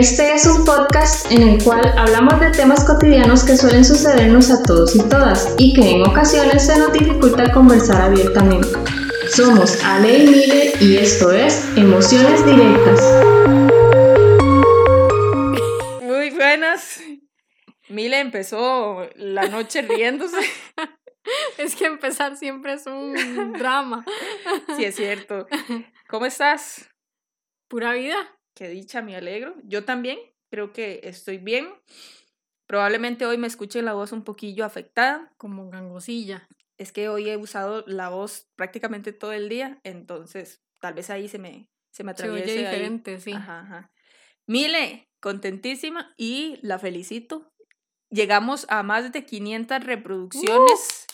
Este es un podcast en el cual hablamos de temas cotidianos que suelen sucedernos a todos y todas y que en ocasiones se nos dificulta conversar abiertamente. Somos Ale y Mile y esto es Emociones Directas. Muy buenas. Mile empezó la noche riéndose. Es que empezar siempre es un drama. Sí, es cierto. ¿Cómo estás? Pura vida. Qué dicha, me alegro. Yo también creo que estoy bien. Probablemente hoy me escuche la voz un poquillo afectada. Como gangosilla. Es que hoy he usado la voz prácticamente todo el día, entonces tal vez ahí se me, se me Se atraviese. oye ahí. diferente, sí. Ajá, ajá. Mile, contentísima y la felicito. Llegamos a más de 500 reproducciones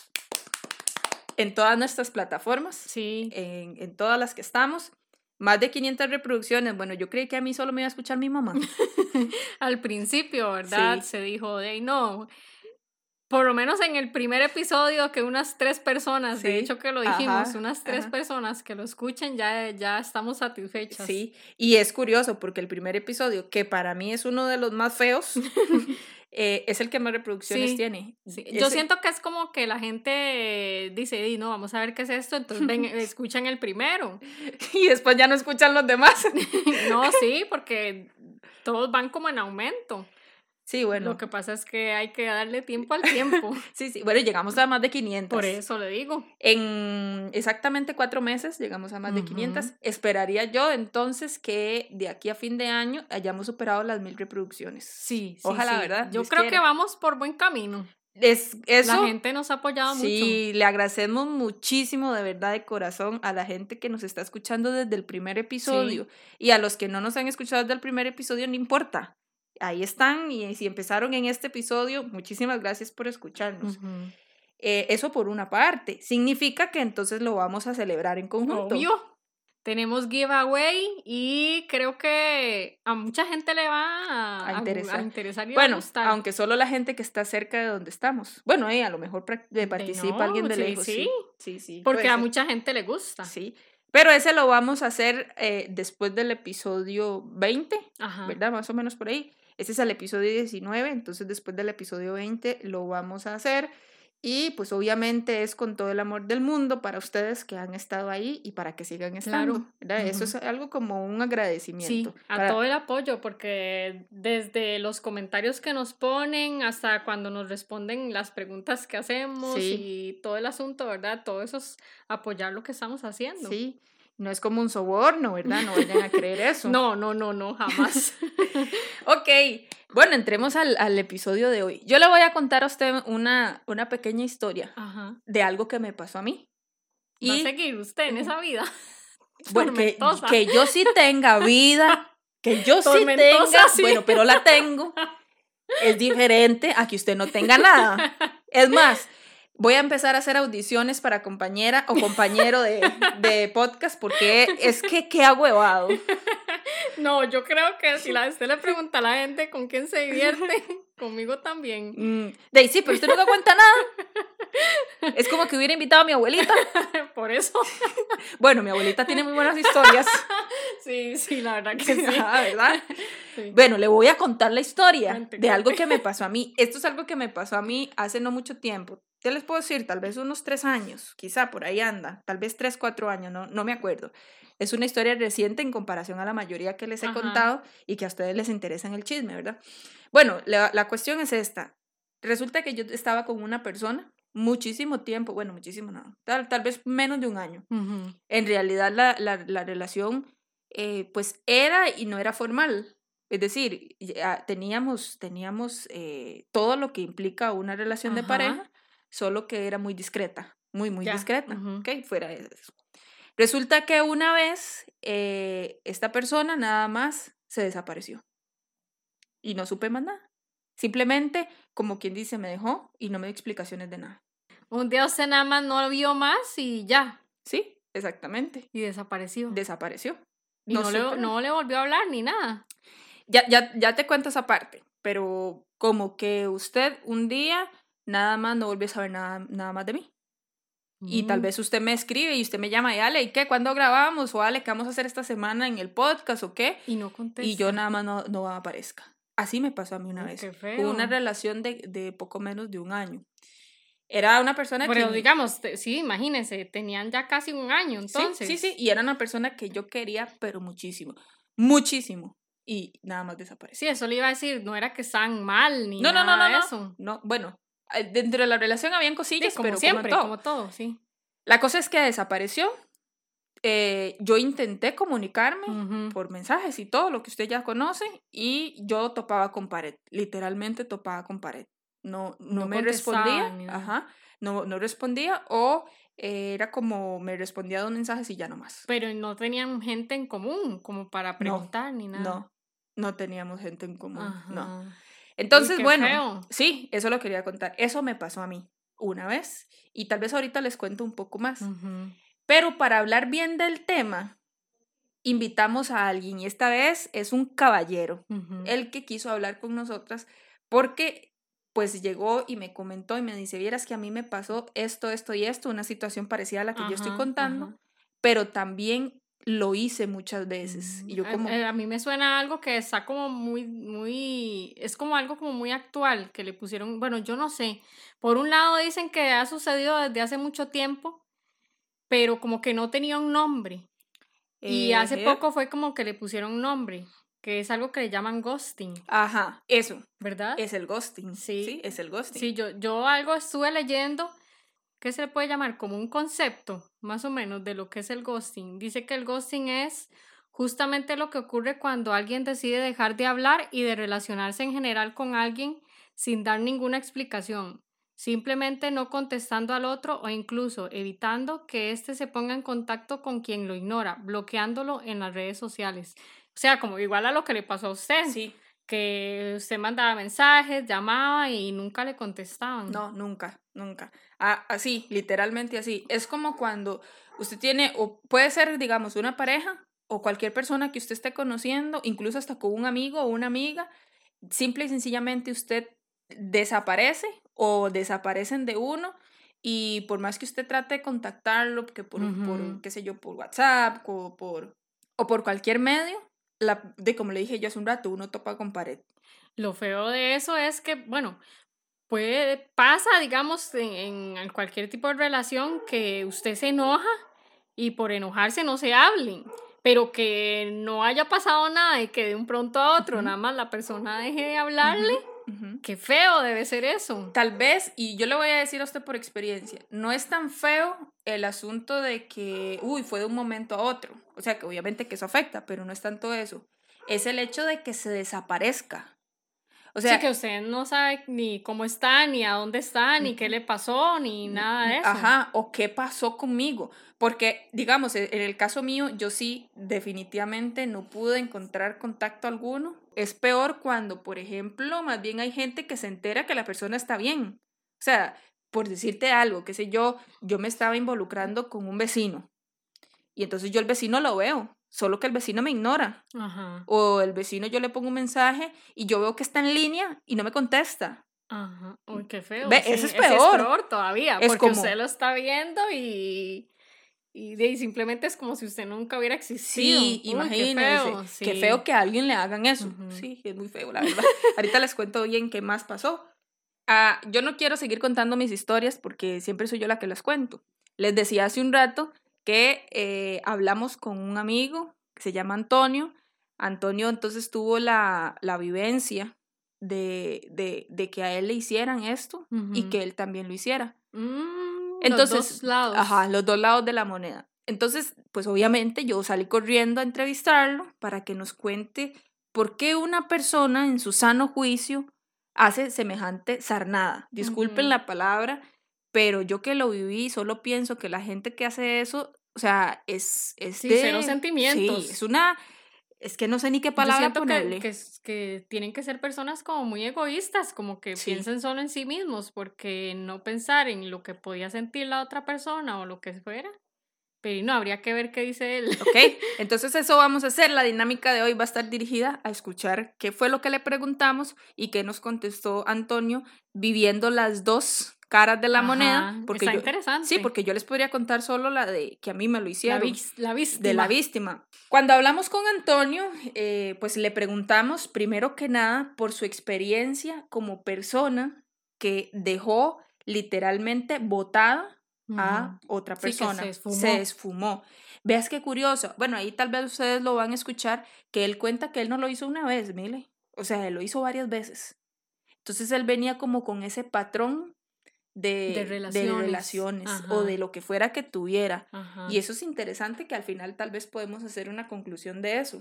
en todas nuestras plataformas, Sí. en, en todas las que estamos. Más de 500 reproducciones. Bueno, yo creí que a mí solo me iba a escuchar mi mamá. Al principio, ¿verdad? Sí. Se dijo, de ahí no. Por lo menos en el primer episodio, que unas tres personas, de Sí, hecho que lo dijimos, ajá, unas tres ajá. personas que lo escuchen, ya, ya estamos satisfechas. Sí, y es curioso porque el primer episodio, que para mí es uno de los más feos, eh, es el que más reproducciones Sí, tiene. Sí, Yo siento que es como que la gente dice, "Di, no, vamos a ver qué es esto, entonces ven, escuchan el primero. Y después ya no escuchan los demás. No, sí, porque todos van como en aumento. Sí, bueno. Lo que pasa es que hay que darle tiempo al tiempo. Sí, sí. Bueno, llegamos a más de 500. Por eso le digo. En exactamente cuatro meses llegamos a más de 500. Ujú. Esperaría yo entonces que de aquí a fin de año hayamos superado las mil reproducciones. Sí, sí. Ojalá, sí. ¿verdad? Yo Dios creo que vamos por buen camino. Es, eso, La gente nos ha apoyado Sí, le agradecemos muchísimo de verdad de corazón a la gente que nos está escuchando desde el primer episodio y a los que no nos han escuchado desde el primer episodio, no importa. Ahí están y si empezaron en este episodio, muchísimas gracias por escucharnos. Eh, eso por una parte. Significa que entonces lo vamos a celebrar en conjunto. Obvio. Tenemos giveaway y creo que a mucha gente le va a, A interesar. a interesar y a Bueno, gustar. aunque solo la gente que está cerca de donde estamos. Bueno, eh, a lo mejor de participa no, alguien de sí, lejos. sí. sí, sí. Porque a mucha gente le gusta. Sí. Pero ese lo vamos a hacer eh, después del episodio 20, Ajá. ¿verdad? Más o menos por ahí. Este es el episodio 19, entonces después del episodio 20 lo vamos a hacer. Y pues obviamente es con todo el amor del mundo para ustedes que han estado ahí y para que sigan estando. Claro. Eso es algo como un Sí, agradecimiento. a para- todo el apoyo, porque desde los comentarios que nos ponen hasta cuando nos responden las preguntas que hacemos Sí. y todo el asunto, ¿verdad? Todo eso es apoyar lo que estamos haciendo. Sí, no es como un soborno, ¿verdad? No vayan a creer eso. No, no, no, no, jamás. Ok, bueno, entremos al, al episodio de hoy. Yo le voy a contar a usted una, una pequeña historia Ajá. de algo que me pasó a mí. ¿Va a seguir usted en esa vida? bueno, que, yo sí tenga vida, que yo sí tenga, sí. bueno, pero la tengo, es diferente a que usted no tenga nada. Es más, voy a empezar a hacer audiciones para compañera o compañero de, de podcast porque es que qué huevado. No, yo creo que si la, usted le pregunta a la gente con quién se divierte, conmigo también. Mm, de sí, pero usted nunca cuenta nada. Es como que hubiera invitado a mi abuelita. Por eso. Bueno, mi abuelita tiene muy buenas historias. Sí, sí, la verdad que sí. Ah, ¿verdad? Sí. Bueno, le voy a contar la historia de algo que me pasó a mí. Esto es algo que me pasó a mí hace no mucho tiempo. ¿Qué les puedo decir? Tal vez unos tres años, quizá por ahí anda. Tal vez tres, cuatro años, no, no me acuerdo. Es una historia reciente en comparación a la mayoría que les he Ajá. contado y que a ustedes les interesa en el chisme, ¿verdad? Bueno, la, la cuestión es esta. Resulta que yo estaba con una persona muchísimo tiempo, bueno, muchísimo no, tal, tal vez menos de un año. Ujú. En realidad la, la, la relación eh, pues era y no era formal. Es decir, ya teníamos, teníamos eh, todo lo que implica una relación de Ajá. pareja, solo que era muy discreta, muy, muy Ya, discreta, ujú. ¿ok? Fuera de eso. Resulta que una vez eh, esta persona nada más se desapareció y no supe más nada. Simplemente, como quien dice, me dejó y no me dio explicaciones de nada. Un día usted nada más no vio más y ya. Sí, exactamente. Y desapareció. Desapareció. y no no, le, no le volvió a hablar ni nada. Ya, ya, ya te cuento esa parte, pero como que usted un día nada más no volvió a saber nada, nada más de mí. Y tal Mm. vez usted me escribe y usted me llama y Ale, ¿y qué? ¿Cuándo grabamos? O Ale, ¿qué vamos a hacer esta semana en el podcast o qué? Y no contesta. Y yo nada más no, no aparezca. Así me pasó a mí una Ay, vez. qué una relación de, de poco menos de un año. Era una persona Pero que... digamos, te- sí, imagínense, tenían ya casi un año, Sí, entonces. Sí, sí, y era una persona que yo quería, pero muchísimo. Muchísimo. Y nada más desapareció. Sí, eso le iba a decir, no era que estaban mal ni No, no, no, nada no, de no. eso. No, bueno, dentro de la relación habían Sí, cosillas, como pero siempre, como en como todo. todo, sí. La cosa es que desapareció. Eh, yo intenté comunicarme Ujú. por mensajes y todo lo que usted ya conoce y yo topaba con pared, literalmente topaba con pared. No, no, No me respondía, ni ajá, no, no respondía o eh, era como me respondía dos mensajes y ya no más. Pero no tenían gente en común, como para preguntar ni nada. No, no teníamos gente en común, no. Entonces, bueno, feo. sí, eso lo quería contar. Eso me pasó a mí una vez y tal vez ahorita les cuento un poco más. Pero para hablar bien del tema, invitamos a alguien y esta vez es un caballero, el que quiso hablar con nosotras porque pues llegó y me comentó y me dice, vieras que a mí me pasó esto, esto y esto, una situación parecida a la que yo estoy contando, pero también lo hice muchas veces. Y yo Mm, a- como, eh, A, mí me suena algo que está como muy, muy, es como algo como muy actual, que le pusieron, bueno, yo no sé. Por un lado dicen que ha sucedido desde hace mucho tiempo, pero como que no tenía un nombre. Y hace eh, poco fue como que le pusieron un nombre, que es algo que le llaman ghosting, Ajá, eso, ¿verdad? es el ghosting. Sí. Sí, es el ghosting. Sí, yo, yo algo estuve leyendo que se le puede llamar como un concepto, más o menos, de lo que es el ghosting. Dice que el ghosting es justamente lo que ocurre cuando alguien decide dejar de hablar y de relacionarse en general con alguien sin dar ninguna explicación, simplemente no contestando al otro o incluso evitando que éste se ponga en contacto con quien lo ignora, bloqueándolo en las redes sociales. O sea, como igual a lo que le pasó a usted Sí, que usted mandaba mensajes, llamaba y nunca le contestaban. No, nunca, nunca. Ah, así, literalmente así. Es como cuando usted tiene, o puede ser, digamos, una pareja o cualquier persona que usted esté conociendo, incluso hasta con un amigo o una amiga, simple y sencillamente usted desaparece o desaparecen de uno y por más que usted trate de contactarlo, que por, por qué sé yo, por WhatsApp o por, o por cualquier medio, la, de como le dije yo hace un rato, uno topa con pared. Lo feo de eso es que, bueno, puede, pasa, digamos, en, en cualquier tipo de relación que usted se enoja y por enojarse no se hablen, pero que no haya pasado nada y que de un pronto a otro Ujú. nada más la persona deje de hablarle. Ujú. Qué feo debe ser eso. Tal vez, y yo le voy a decir a usted por experiencia, no es tan feo el asunto de que, uy, fue de un momento a otro. O sea, que obviamente que eso afecta, pero no es tanto eso. Es el hecho de que se desaparezca. O sea, sí, que usted no sabe ni cómo está, ni a dónde está, ni qué le pasó, ni nada de eso. Ajá, o qué pasó conmigo. Porque, digamos, e- en el caso mío, yo sí definitivamente no pude encontrar contacto alguno. Es peor cuando, por ejemplo, más bien hay gente que se entera que la persona está bien. O sea, por decirte algo, qué sé yo, yo me estaba involucrando con un vecino. Y entonces yo el vecino lo veo, solo que el vecino me ignora. Ajá. O el vecino yo le pongo un mensaje y yo veo que está en línea y no me contesta. Ajá. Uy, qué feo. Ve, sí, ese es ese peor. todavía, Es porque como- usted lo está viendo y, y, de- simplemente es como si usted nunca hubiera existido. Sí, Uy, imagínense. Qué feo, Qué sí. feo que a alguien le hagan eso. Sí, es muy feo, la verdad. Ahorita les cuento bien qué más pasó. Ah, yo no quiero seguir contando mis historias porque siempre soy yo la que las cuento. Les decía hace un rato que eh, hablamos con un amigo que se llama Antonio. Antonio entonces tuvo la, la vivencia de, de, de que a él le hicieran esto y que él también lo hiciera. Mm, Entonces, los dos lados. Ajá, los dos lados de la moneda. Entonces, pues obviamente yo salí corriendo a entrevistarlo para que nos cuente por qué una persona en su sano juicio hace semejante sarnada. Disculpen la palabra, pero yo que lo viví solo pienso que la gente que hace eso, o sea, es... es Sí, de- cero sentimientos. Sí, es una... Es que no sé ni qué palabra siento ponerle. que tienen que ser personas como muy egoístas, como que Sí. piensen solo en sí mismos, porque no pensar en lo que podía sentir la otra persona o lo que fuera. Pero no, habría que ver qué dice él. ¿Ok? Entonces eso vamos a hacer. La dinámica de hoy va a estar dirigida a escuchar qué fue lo que le preguntamos y qué nos contestó Antonio, viviendo las dos caras de la moneda. Porque está interesante. Sí, porque yo les podría contar solo la de que a mí me lo hicieron. La, víctima. De la víctima. Cuando hablamos con Antonio, eh, pues le preguntamos primero que nada por su experiencia como persona que dejó literalmente botada a otra persona. se, esfumó. se esfumó. Veas qué curioso. Bueno, ahí tal vez ustedes lo van a escuchar, que él cuenta que él no lo hizo una vez, mire. O sea, él lo hizo varias veces. Entonces él venía como con ese patrón de, relaciones, o de lo que fuera que tuviera. Y eso es interesante que al final tal vez podemos hacer una conclusión de eso.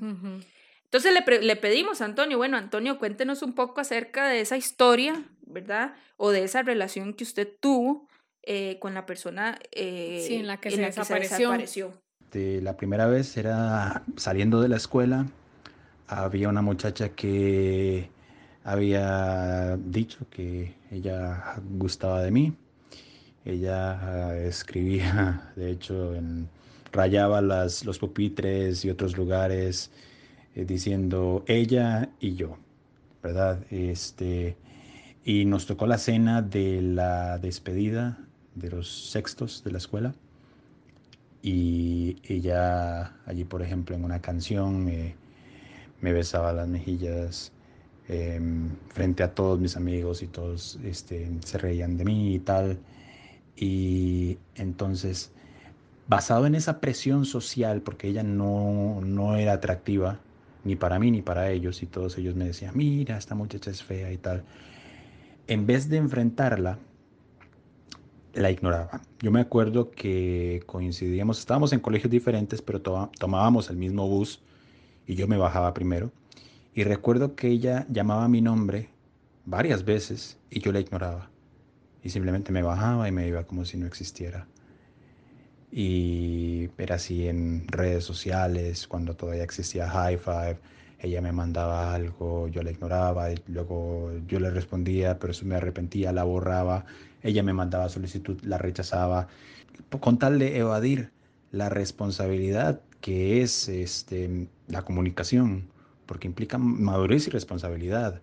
Entonces le, le, pedimos a Antonio, bueno, Antonio, cuéntenos un poco acerca de esa historia, ¿verdad? O de esa relación que usted tuvo eh, con la persona eh, en la que, se, desapareció. la primera vez era saliendo de la escuela, había una muchacha que había dicho que ella gustaba de mí. Ella ah, escribía, de hecho, en, rayaba las, los pupitres y otros lugares eh, diciendo ella y yo, ¿verdad? Este, y nos tocó la cena de la despedida de los sextos de la escuela. Y ella allí, por ejemplo, en una canción me besaba las mejillas Em, frente a todos mis amigos y todos este, se reían de mí y tal. Y entonces, basado en esa presión social, porque ella no, no era atractiva, ni para mí ni para ellos, y todos ellos me decían, mira, esta muchacha es fea y tal, en vez de enfrentarla, la ignoraba. Yo me acuerdo que coincidíamos, estábamos en colegios diferentes, pero tomábamos el mismo bus y yo me bajaba primero. Y recuerdo que ella llamaba mi nombre varias veces y yo la ignoraba. Y simplemente me bajaba y me iba como si no existiera. Y era así en redes sociales, cuando todavía existía High Five, ella me mandaba algo, yo la ignoraba, y luego yo le respondía, pero eso me arrepentía, la borraba, ella me mandaba solicitud, la rechazaba, con tal de evadir la responsabilidad que es este, la comunicación porque implica madurez y responsabilidad.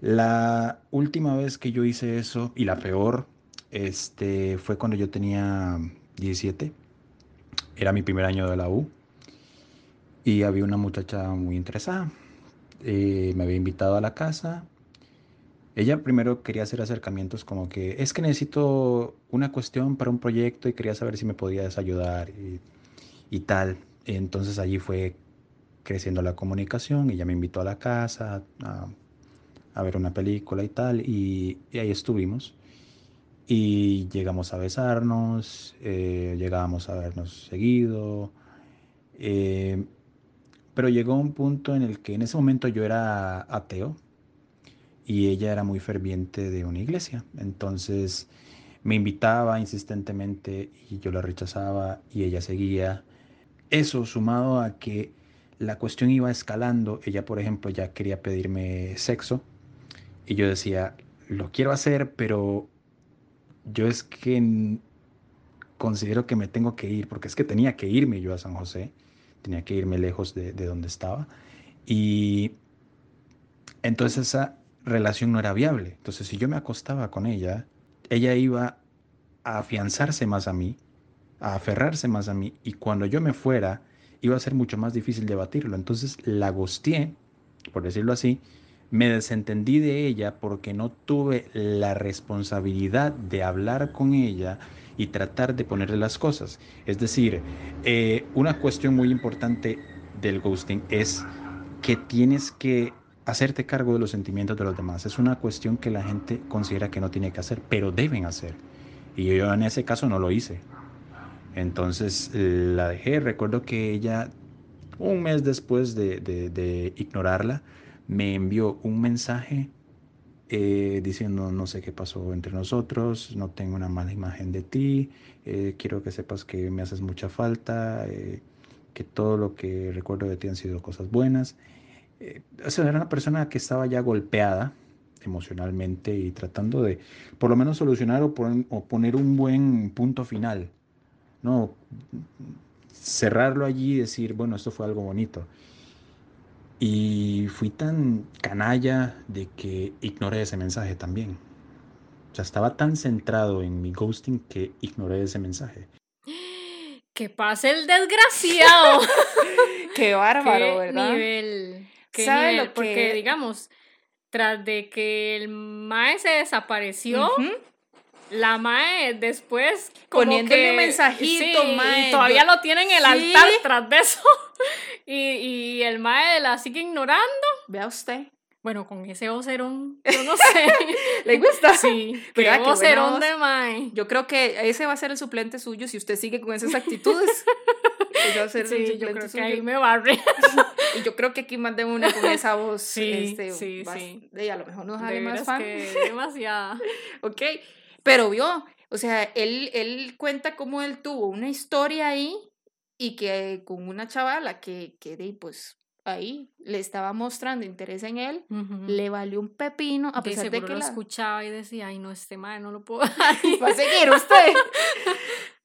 La última vez que yo hice eso, y la peor, este, fue cuando yo tenía 17. Era mi primer año de la U. Y había una muchacha muy interesada. Eh, me había invitado a la casa. Ella primero quería hacer acercamientos como que es que necesito una cuestión para un proyecto y quería saber si me podías ayudar y, y tal. Entonces allí fue creciendo la comunicación. y Ella me invitó a la casa a, ver una película y tal, y, ahí estuvimos. Y llegamos a besarnos, eh, llegábamos a vernos seguido. Eh, pero llegó un punto en el que en ese momento yo era ateo y ella era muy ferviente de una iglesia. Entonces me invitaba insistentemente y yo la rechazaba y ella seguía. Eso sumado a que la cuestión iba escalando. Ella, por ejemplo, ya quería pedirme sexo y yo decía, lo quiero hacer, pero yo es que considero que me tengo que ir, porque es que tenía que irme yo a San José, tenía que irme lejos de, donde estaba. Y entonces esa relación no era viable. Entonces si yo me acostaba con ella, ella iba a afianzarse más a mí, a aferrarse más a mí, y cuando yo me fuera, iba a ser mucho más difícil debatirlo. Entonces la gosteé, por decirlo así, me desentendí de ella porque no tuve la responsabilidad de hablar con ella y tratar de ponerle las cosas. Es decir, eh, una cuestión muy importante del ghosting es que tienes que hacerte cargo de los sentimientos de los demás. Es una cuestión que la gente considera que no tiene que hacer, pero deben hacer. Y yo en ese caso no lo hice. Entonces la dejé. Recuerdo que ella, un mes después de, ignorarla, me envió un mensaje eh, diciendo no sé qué pasó entre nosotros, no tengo una mala imagen de ti, eh, quiero que sepas que me haces mucha falta, eh, que todo lo que recuerdo de ti han sido cosas buenas. o sea, era una persona que estaba ya golpeada emocionalmente y tratando de por lo menos solucionar o poner un buen punto final no, cerrarlo allí y decir, bueno, esto fue algo bonito. Y fui tan canalla de que ignoré ese mensaje también. O sea, estaba tan centrado en mi ghosting que ignoré ese mensaje. Que pase el desgraciado. Qué bárbaro, ¿Qué ¿verdad? nivel? ¿Qué ¿Sabe nivel? lo Porque, que- digamos, tras de que el mae se desapareció. La mae después como Poniéndole que- un mensajito, sí, mae, y todavía yo- lo tienen en el Sí. altar tras de eso. y, y el mae la sigue ignorando. Vea usted. Bueno, con ese vocerón, yo no sé. ¿Le gusta? sí, qué ¿Verdad? Qué vocerón voz. de mae. Yo creo que ese va a ser el suplente suyo si usted sigue con esas actitudes. Va a ser el Sí, yo suplente creo que suyo. ahí me barre. Y yo creo que aquí más de una con esa voz. Sí, este, sí, bas- sí. de- a lo mejor nos haré más fan. que demasiada. Ok. Pero vio, o sea, él, él cuenta cómo él tuvo una historia ahí y que con una chavala que, que de, pues ahí le estaba mostrando interés en él, Ujú. le valió un pepino a De pesar de seguro que lo la... escuchaba y decía, ay, no, este mae no lo puedo va a seguir usted.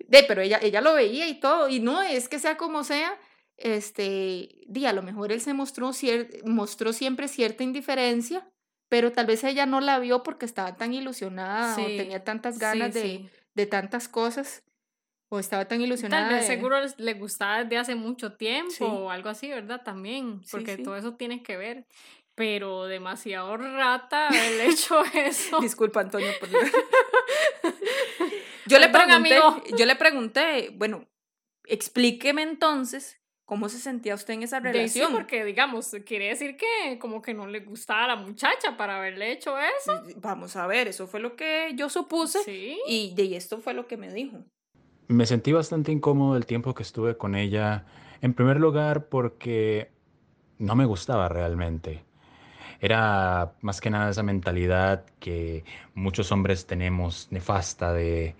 De, pero ella, ella lo veía y todo, y no es que sea como sea, este, di, a lo mejor él se mostró, cier- mostró siempre cierta indiferencia, pero tal vez ella no la vio porque estaba tan ilusionada o tenía tantas Sí, ganas de, sí. de tantas cosas, o estaba tan ilusionada. Tal vez de- seguro le gustaba desde hace mucho tiempo o algo así, ¿verdad? También, porque todo eso tiene que ver. Pero demasiado rata el hecho eso. Disculpa, Antonio. por- yo le Perdón, pregunté, amigo. yo le pregunté, bueno, explíqueme entonces cómo se sentía usted en esa De sí, relación. porque digamos, quiere decir que como que no le gustaba a la muchacha para haberle hecho eso. Vamos a ver, eso fue lo que yo supuse Sí. y de esto fue lo que me dijo. Me sentí bastante incómodo el tiempo que estuve con ella. En primer lugar, porque no me gustaba realmente. Era más que nada esa mentalidad que muchos hombres tenemos nefasta de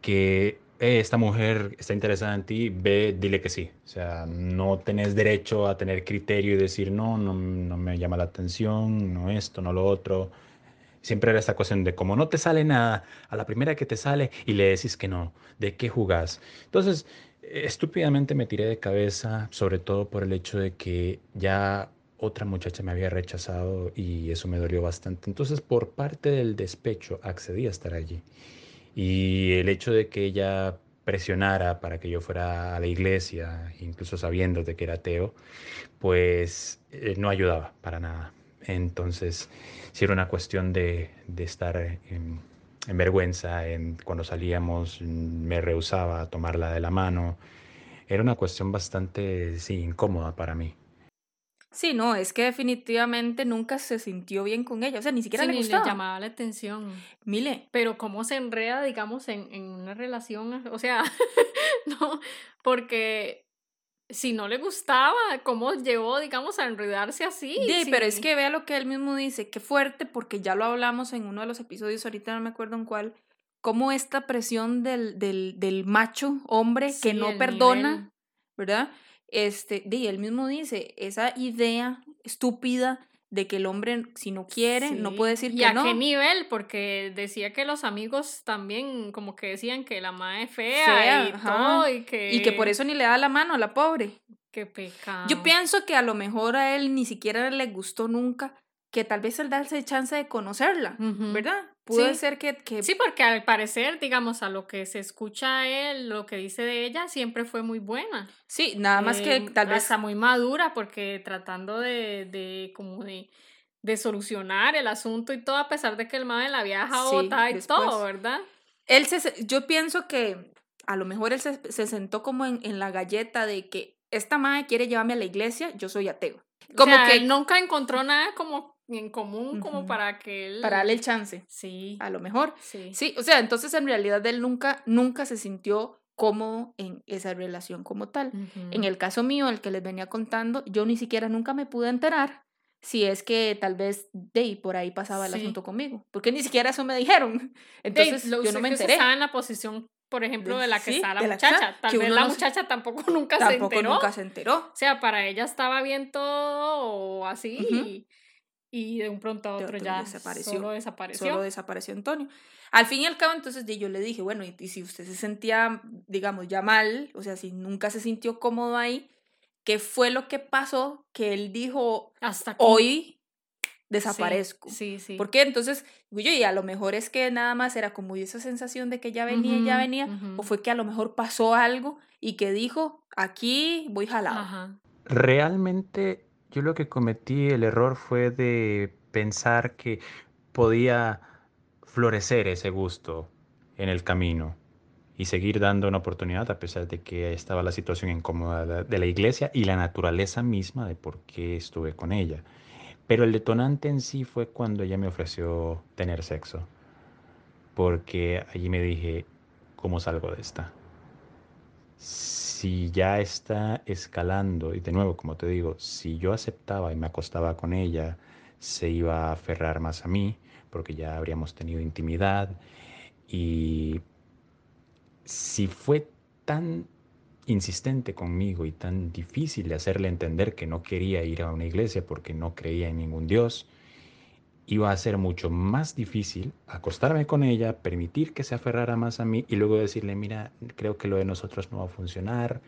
que "Eh, esta mujer está interesada en ti, ve, dile que sí. O sea, no tenés derecho a tener criterio y decir, no, no, no me llama la atención, no esto, no lo otro. Siempre era esta cuestión de como no te sale nada, a la primera que te sale y le decís que no, ¿de qué jugás? Entonces, estúpidamente me tiré de cabeza, sobre todo por el hecho de que ya otra muchacha me había rechazado y eso me dolió bastante. Entonces, por parte del despecho, accedí a estar allí. Y el hecho de que ella presionara para que yo fuera a la iglesia, incluso sabiendo de que era ateo, pues eh, no ayudaba para nada. Entonces, si era una cuestión de, de estar en, en vergüenza, en, cuando salíamos mm, me rehusaba a tomarla de la mano. Era una cuestión bastante, sí, incómoda para mí. Sí, no, es que definitivamente nunca se sintió bien con ella, o sea, ni siquiera Sí, le ni gustaba. le llamaba la atención. Mire, Pero cómo se enreda, digamos, en, en una relación, o sea, no, porque si no le gustaba, cómo llegó, digamos, a enredarse así. Sí, pero es que vea lo que él mismo dice, qué fuerte, porque ya lo hablamos en uno de los episodios, ahorita no me acuerdo en cuál, cómo esta presión del, del, del macho hombre que no perdona, nivel. ¿verdad? Este, di, él mismo dice, esa idea estúpida de que el hombre, si no quiere, no puede decir ¿Y que a no. qué nivel? Porque decía que los amigos también como que decían que la madre es fea, y ajá. todo y que... Y que por eso ni le da la mano a la pobre. Qué pecado. Yo pienso que a lo mejor a él ni siquiera le gustó nunca, que tal vez él darse chance de conocerla. ¿verdad? Puede Sí. ser que, que Sí, porque al parecer, digamos, a lo que se escucha él, lo que dice de ella, siempre fue muy buena. sí, nada más que Eh, tal vez Hasta muy madura, porque tratando de, de como de, de solucionar el asunto y todo, a pesar de que el madre la había dejado Sí, y después. todo, ¿verdad? él se, se- yo pienso que a lo mejor él se, se sentó como en, en la galleta de que esta madre quiere llevarme a la iglesia, yo soy ateo. Como o sea, que él nunca encontró nada como en común como Ujú. para que él... para darle el chance, Sí, a lo mejor. sí. Sí, o sea, entonces en realidad él nunca, nunca se sintió cómodo en esa relación como tal. En Ujú. el caso mío, el que les venía contando, yo ni siquiera nunca me pude enterar si es que tal vez ahí por ahí pasaba el Sí. asunto conmigo, porque ni siquiera eso me dijeron. Entonces lo- yo no me enteré. estaba en la posición, por ejemplo, De- la que sí, está la de la muchacha. Tal vez la no se- muchacha tampoco nunca se Tampoco enteró. nunca se enteró. O sea, para ella estaba bien todo así Ujú. y, y de un pronto a De otro otro ya desapareció. solo desapareció. Solo desapareció Antonio. Al fin y al cabo, entonces yo le dije, bueno, y, y si usted se sentía, digamos, ya mal, o sea, si nunca se sintió cómodo ahí, ¿qué fue lo que pasó que él dijo, Hasta aquí. hoy desaparezco. Sí, sí. ¿Por qué? Entonces, yo, y a lo mejor es que nada más era como esa sensación de que ya venía, ya venía, o fue que a lo mejor pasó algo y que dijo, aquí voy jalado. Realmente yo lo que cometí el error fue de pensar que podía florecer ese gusto en el camino y seguir dando una oportunidad a pesar de que estaba la situación incómoda de la iglesia y la naturaleza misma de por qué estuve con ella. Pero el detonante en sí fue cuando ella me ofreció tener sexo, porque allí me dije, ¿cómo salgo de esta? Si ya está escalando, y de nuevo, como te digo, si yo aceptaba y me acostaba con ella, se iba a aferrar más a mí, porque ya habríamos tenido intimidad, y si fue tan insistente conmigo y tan difícil de hacerle entender que no quería ir a una iglesia porque no creía en ningún Dios, iba a ser mucho más difícil acostarme con ella, permitir que se aferrara más a mí y luego decirle, mira, creo que lo de nosotros no va a funcionar.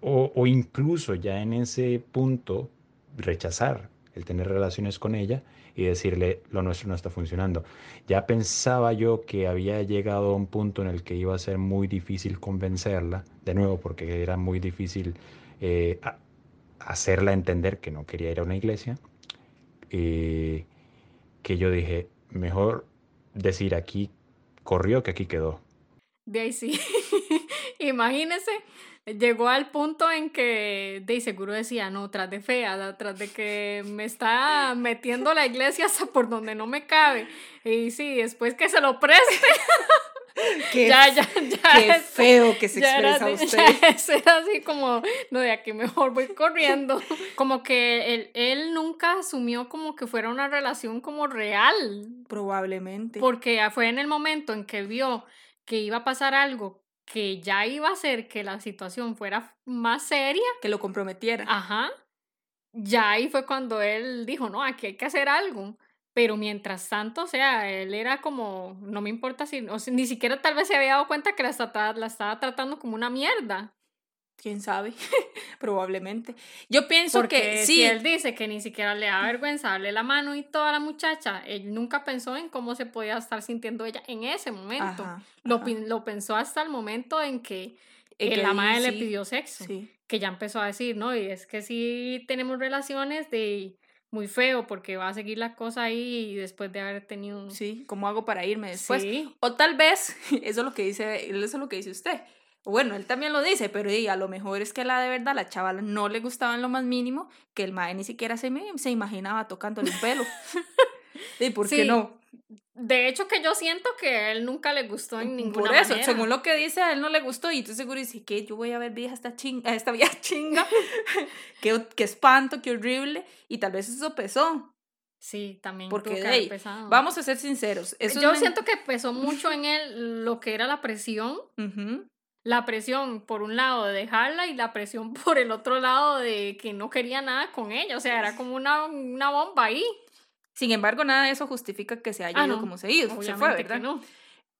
O, incluso ya en ese punto rechazar el tener relaciones con ella y decirle lo nuestro no está funcionando. Ya pensaba yo que había llegado a un punto en el que iba a ser muy difícil convencerla, de nuevo porque era muy difícil eh, hacerla entender que no quería ir a una iglesia, eh, que yo dije, mejor decir aquí corrió que aquí quedó. De ahí sí. Imagínese llegó al punto en que de seguro decía, no, tras de fea, tras de que me está metiendo la iglesia hasta por donde no me cabe. Y sí, después que se lo preste. Qué, ya, ya, ya qué feo que se expresa usted. Ya era así como, no, de aquí mejor voy corriendo. Como que él, él nunca asumió como que fuera una relación como real. Probablemente. Porque fue en el momento en que vio que iba a pasar algo que ya iba a hacer que la situación fuera más seria. Que lo comprometiera. Ajá. Ya ahí fue cuando él dijo, no, aquí hay que hacer algo. Pero mientras tanto, o sea, él era como, no me importa si, o ni siquiera tal vez se había dado cuenta que la estaba, la estaba tratando como una mierda quién sabe, probablemente. Yo pienso que sí. Si él dice que ni siquiera le da vergüenza darle la mano y toda la muchacha, él nunca pensó en cómo se podía estar sintiendo ella en ese momento. Lo, lo, pensó hasta el momento en que, la madre le pidió sexo. Que ya empezó a decir, no, y es que sí tenemos relaciones de muy feo porque va a seguir la cosa ahí y después de haber tenido sí cómo hago para irme después o tal vez eso es lo que dice eso es lo que dice usted. Bueno, él también lo dice, pero a lo mejor es que la de verdad, la chavala no le gustaba en lo más mínimo, que el mae ni siquiera se, se imaginaba tocando el pelo. ¿Y por qué no? De hecho, que yo siento que a él nunca le gustó en ninguna Por eso, manera. según lo que dice, a él no le gustó y tú seguro dices que yo voy a ver vieja esta chinga, esta vieja chinga, qué, qué espanto, qué horrible, y tal vez eso pesó. Sí, también. Porque vamos a ser sinceros. Yo siento que pesó mucho en él lo que era la presión la presión por un lado de dejarla y la presión por el otro lado de que no quería nada con ella. O sea, era como una, una bomba ahí. Sin embargo, nada de eso justifica que se haya ah, ido como se ido. Se fue, ¿verdad? No.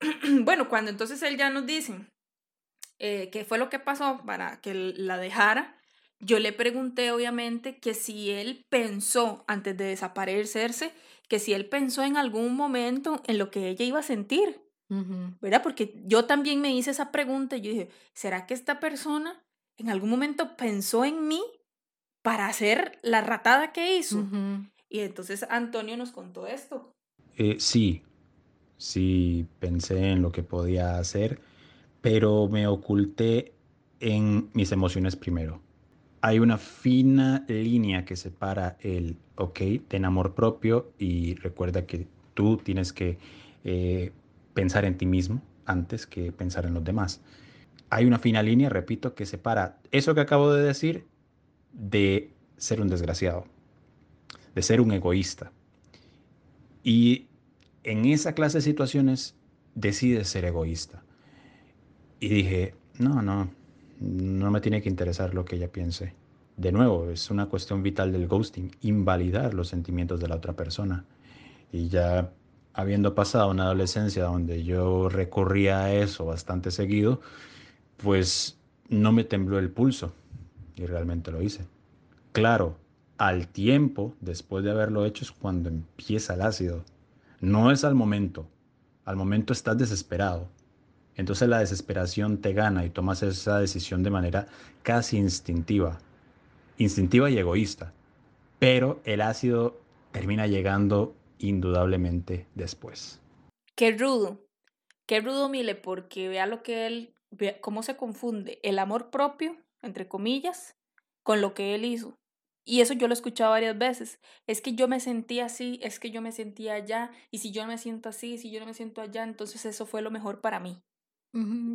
bueno, cuando entonces él ya nos dice eh, qué fue lo que pasó para que la dejara, yo le pregunté obviamente que si él pensó antes de desaparecerse, que si él pensó en algún momento en lo que ella iba a sentir. ¿verdad? Porque yo también me hice esa pregunta y yo dije, ¿será que esta persona en algún momento pensó en mí para hacer la ratada que hizo? Y entonces Antonio nos contó esto. Eh, sí, sí pensé en lo que podía hacer, pero me oculté en mis emociones primero. Hay una fina línea que separa el, ok, ten amor propio y recuerda que tú tienes que eh, pensar en ti mismo antes que pensar en los demás. Hay una fina línea, repito, que separa eso que acabo de decir de ser un desgraciado, de ser un egoísta. Y en esa clase de situaciones decides ser egoísta. Y dije, no, no, no me tiene que interesar lo que ella piense. De nuevo, es una cuestión vital del ghosting, invalidar los sentimientos de la otra persona. Y ya habiendo pasado una adolescencia donde yo recurría a eso bastante seguido, pues no me tembló el pulso y realmente lo hice. Claro, al tiempo, después de haberlo hecho, es cuando empieza el ácido. No es al momento. Al momento estás desesperado. Entonces la desesperación te gana y tomas esa decisión de manera casi instintiva. Instintiva y egoísta. Pero el ácido termina llegando indudablemente después. Qué rudo. Qué rudo, Mile, porque vea lo que él, vea cómo se confunde el amor propio, entre comillas, con lo que él hizo. Y eso yo lo he escuchado varias veces. Es que yo me sentía así, es que yo me sentía allá, y si yo me siento así, si yo no me siento allá, entonces eso fue lo mejor para mí.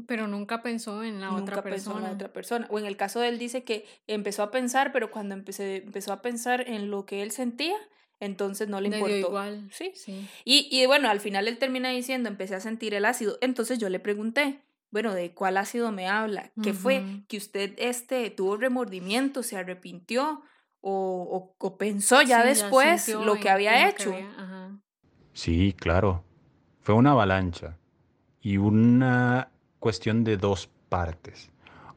pero nunca pensó en la otra persona. en la otra persona. O en el caso de él dice que empezó a pensar, pero cuando empecé, empezó a pensar en lo que él sentía, entonces no le importó. igual. Sí. sí. Y, y bueno, al final él termina diciendo, empecé a sentir el ácido. Entonces yo le pregunté, bueno, ¿de cuál ácido me habla? ¿Qué fue? ¿Que usted este, tuvo remordimiento, se arrepintió? O, o, pensó ya después lo que había hecho. Sí, claro. Fue una avalancha y una cuestión de dos partes.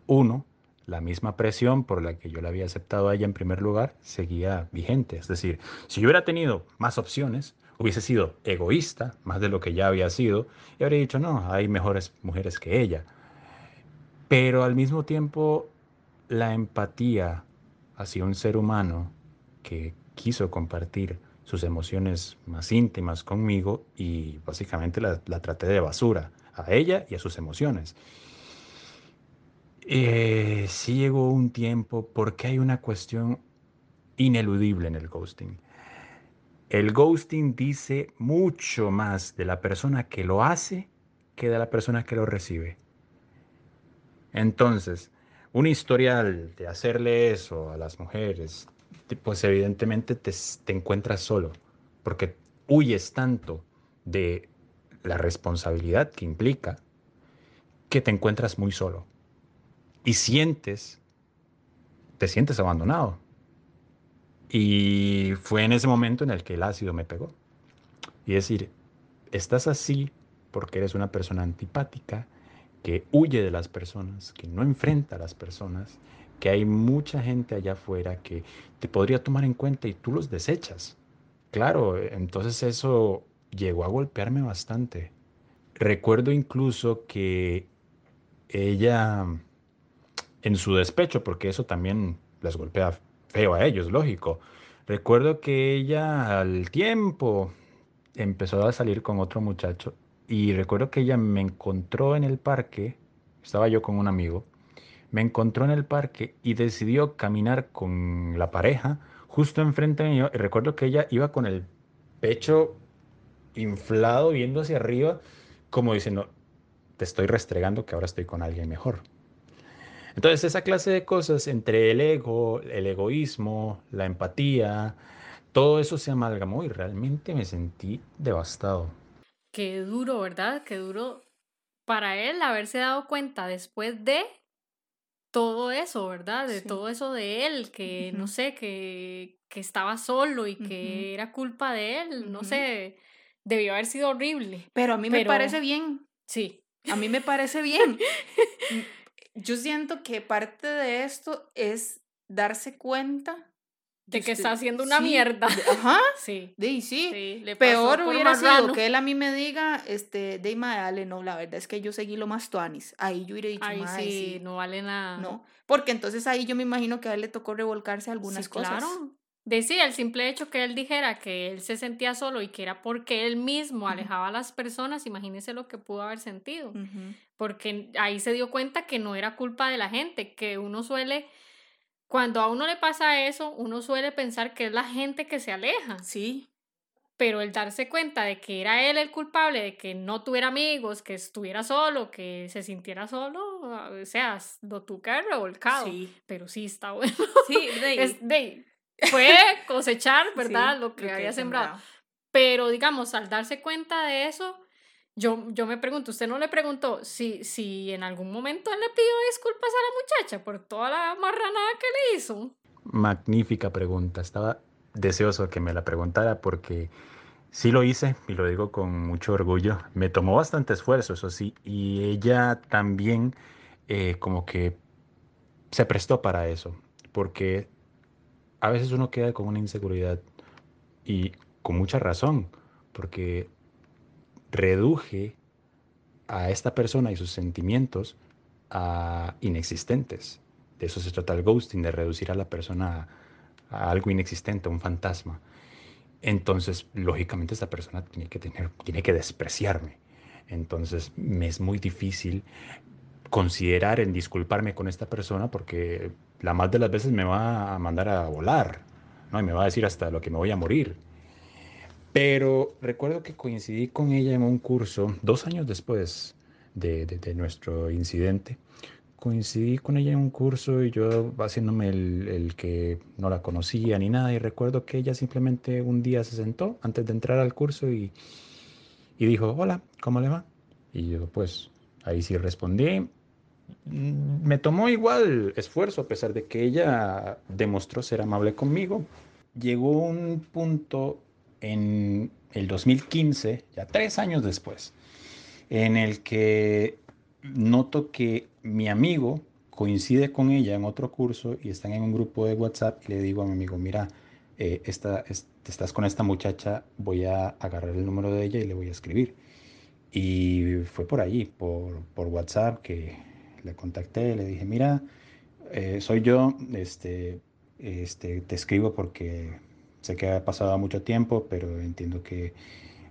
Uno, la misma presión por la que yo la había aceptado a ella en primer lugar seguía vigente. Es decir, si yo hubiera tenido más opciones, hubiese sido egoísta, más de lo que ya había sido, y habría dicho, no, hay mejores mujeres que ella. Pero al mismo tiempo, la empatía hacia un ser humano que quiso compartir sus emociones más íntimas conmigo y básicamente la, traté de basura a ella y a sus emociones. Eh, sí llegó un tiempo porque hay una cuestión ineludible en el ghosting. El ghosting dice mucho más de la persona que lo hace que de la persona que lo recibe. Entonces, un historial de hacerle eso a las mujeres, pues evidentemente te, te encuentras solo, porque huyes tanto de la responsabilidad que implica que te encuentras muy solo y sientes, te sientes abandonado. Y fue en ese momento en el que el ácido me pegó. Y decir, estás así porque eres una persona antipática, que huye de las personas, que no enfrenta a las personas, que hay mucha gente allá afuera que te podría tomar en cuenta y tú los desechas. Claro, entonces eso llegó a golpearme bastante. Recuerdo incluso que ella, en su despecho, porque eso también les golpea feo a ellos, lógico, recuerdo que ella al tiempo empezó a salir con otro muchacho y recuerdo que ella me encontró en el parque, estaba yo con un amigo, me encontró en el parque y decidió caminar con la pareja justo enfrente mío. Y recuerdo que ella iba con el pecho inflado, viendo hacia arriba, como diciendo, te estoy restregando que ahora estoy con alguien mejor. Entonces esa clase de cosas entre el ego, el egoísmo, la empatía, todo eso se amalgamó y realmente me sentí devastado. Qué duro, ¿verdad? Qué duro para él haberse dado cuenta después de todo eso, ¿verdad? De todo eso de él, que no sé, que, que estaba solo y que era culpa de él, no sé, debió haber sido horrible. Pero a mí me parece bien. Sí. A mí me parece bien. Yo siento que parte de esto es darse cuenta de que está haciendo una mierda. ajá. Sí. De, sí. Peor hubiera sido que él a mí me diga, este, de dale, no, la verdad es que yo seguí lo más tuanis. Ahí yo iré dicho, Ay, sí, no vale nada. No, porque entonces ahí yo me imagino que a él le tocó revolcarse algunas cosas. Claro. De sí, el simple hecho que él dijera que él se sentía solo y que era porque él mismo alejaba a las personas, imagínese lo que pudo haber sentido. Porque ahí se dio cuenta que no era culpa de la gente, que uno suele cuando a uno le pasa eso, uno suele pensar que es la gente que se aleja. Sí. Pero el darse cuenta de que era él el culpable, de que no tuviera amigos, que estuviera solo, que se sintiera solo, o sea, lo tuvo que revolcado. Sí. Pero sí está bueno. Sí, de, es de Fue cosechar, ¿verdad? lo que había sembrado. Pero digamos, al darse cuenta de eso, yo, yo me pregunto, ¿usted no le preguntó si, si en algún momento él le pidió disculpas a la muchacha por toda la marranada que le hizo? Magnífica pregunta. Estaba deseoso que me la preguntara porque sí lo hice y lo digo con mucho orgullo. Me tomó bastante esfuerzo, eso sí, y ella también eh, como que se prestó para eso, porque a veces uno queda con una inseguridad y con mucha razón, porque reduje a esta persona y sus sentimientos a inexistentes. De eso se trata el ghosting, de reducir a la persona a, algo inexistente, a un fantasma. Entonces, lógicamente, esta persona tiene que, tener, tiene que despreciarme. Entonces, me es muy difícil considerar en disculparme con esta persona porque la más de las veces me va a mandar a volar, ¿no? Y me va a decir hasta lo que me voy a morir. Pero recuerdo que coincidí con ella en un curso dos años después de, de, nuestro incidente. Coincidí con ella en un curso y yo haciéndome el, el, que no la conocía ni nada. Y recuerdo que ella simplemente un día se sentó antes de entrar al curso y, y dijo, hola, ¿cómo le va? Y yo pues ahí sí respondí. Mm, me tomó igual esfuerzo a pesar de que ella demostró ser amable conmigo. Llegó un punto en el 2015, ya tres años después, en el que noto que mi amigo coincide con ella en otro curso y están en un grupo de WhatsApp y le digo a mi amigo, mira, eh, estás con esta muchacha, voy a agarrar el número de ella y le voy a escribir. Y fue por allí, por, por WhatsApp, que le contacté, le dije, mira, eh, soy yo, este, este, te escribo porque Sé que ha pasado mucho tiempo, pero entiendo que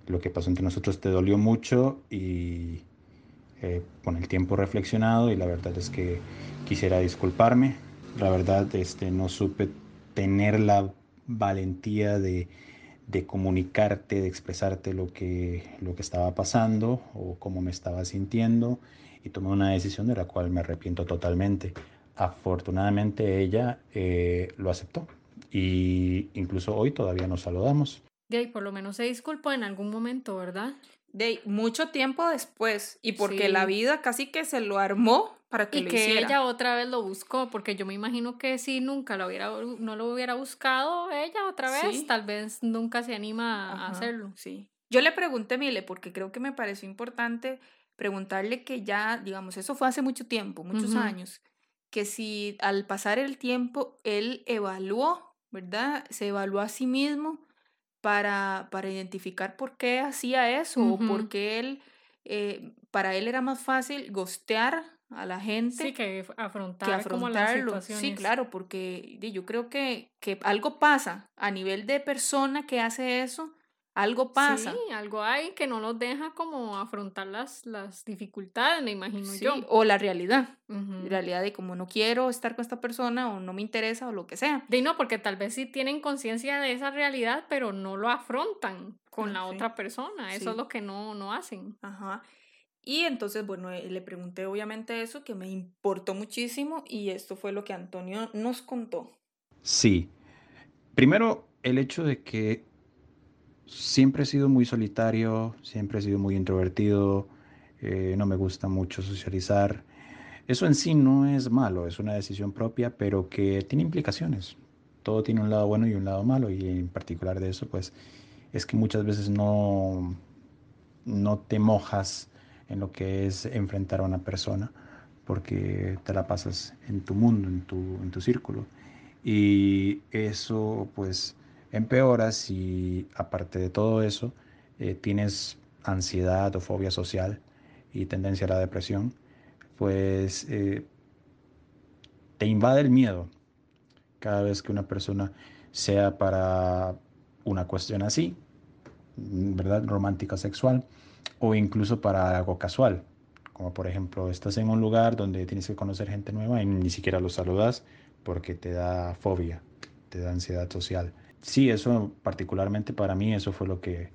lo que pasó entre nosotros te dolió mucho y eh, con el tiempo reflexionado y la verdad es que quisiera disculparme. La verdad este, no supe tener la valentía de, comunicarte, de expresarte lo que, lo que estaba pasando o cómo me estaba sintiendo y tomé una decisión de la cual me arrepiento totalmente. Afortunadamente ella eh, lo aceptó y incluso hoy todavía nos saludamos. De por lo menos se disculpó en algún momento, ¿verdad? De mucho tiempo después y porque la vida casi que se lo armó para que y que ella otra vez lo buscó, porque yo me imagino que si nunca lo hubiera, no lo hubiera buscado ella otra vez, tal vez nunca se anima a hacerlo. Sí. Yo le pregunté, Mile, porque creo que me pareció importante preguntarle que ya, digamos, eso fue hace mucho tiempo, muchos años, que si al pasar el tiempo él evaluó ¿verdad? Se evaluó a sí mismo para, para identificar por qué hacía eso o por qué él, eh, para él era más fácil gostear a la gente sí, que afrontar que afrontarlo. sí, claro, porque yo creo que, que algo pasa a nivel de persona que hace eso algo pasa. Sí, algo hay que no nos deja como afrontar las, las dificultades, me imagino yo. O la realidad. La realidad de como no quiero estar con esta persona o no me interesa o lo que sea. De no, porque tal vez sí tienen conciencia de esa realidad, pero no lo afrontan con la otra persona. Eso es lo que no, no hacen. Ajá. Y entonces, bueno, eh, le pregunté obviamente eso, que me importó muchísimo y esto fue lo que Antonio nos contó. Sí. Primero, el hecho de que siempre he sido muy solitario, siempre he sido muy introvertido, eh, no me gusta mucho socializar. Eso en sí no es malo, es una decisión propia, pero que tiene implicaciones. Todo tiene un lado bueno y un lado malo, y en particular de eso, pues, es que muchas veces no, no te mojas en lo que es enfrentar a una persona, porque te la pasas en tu mundo, en tu, en tu círculo. Y eso, pues, empeora si, aparte de todo eso, eh, tienes ansiedad o fobia social y tendencia a la depresión, pues eh, te invade el miedo cada vez que una persona sea para una cuestión así, ¿verdad? Romántica sexual, o incluso para algo casual, como por ejemplo, estás en un lugar donde tienes que conocer gente nueva y ni siquiera los saludas porque te da fobia, te da ansiedad social sí, eso particularmente para mí, eso fue lo que,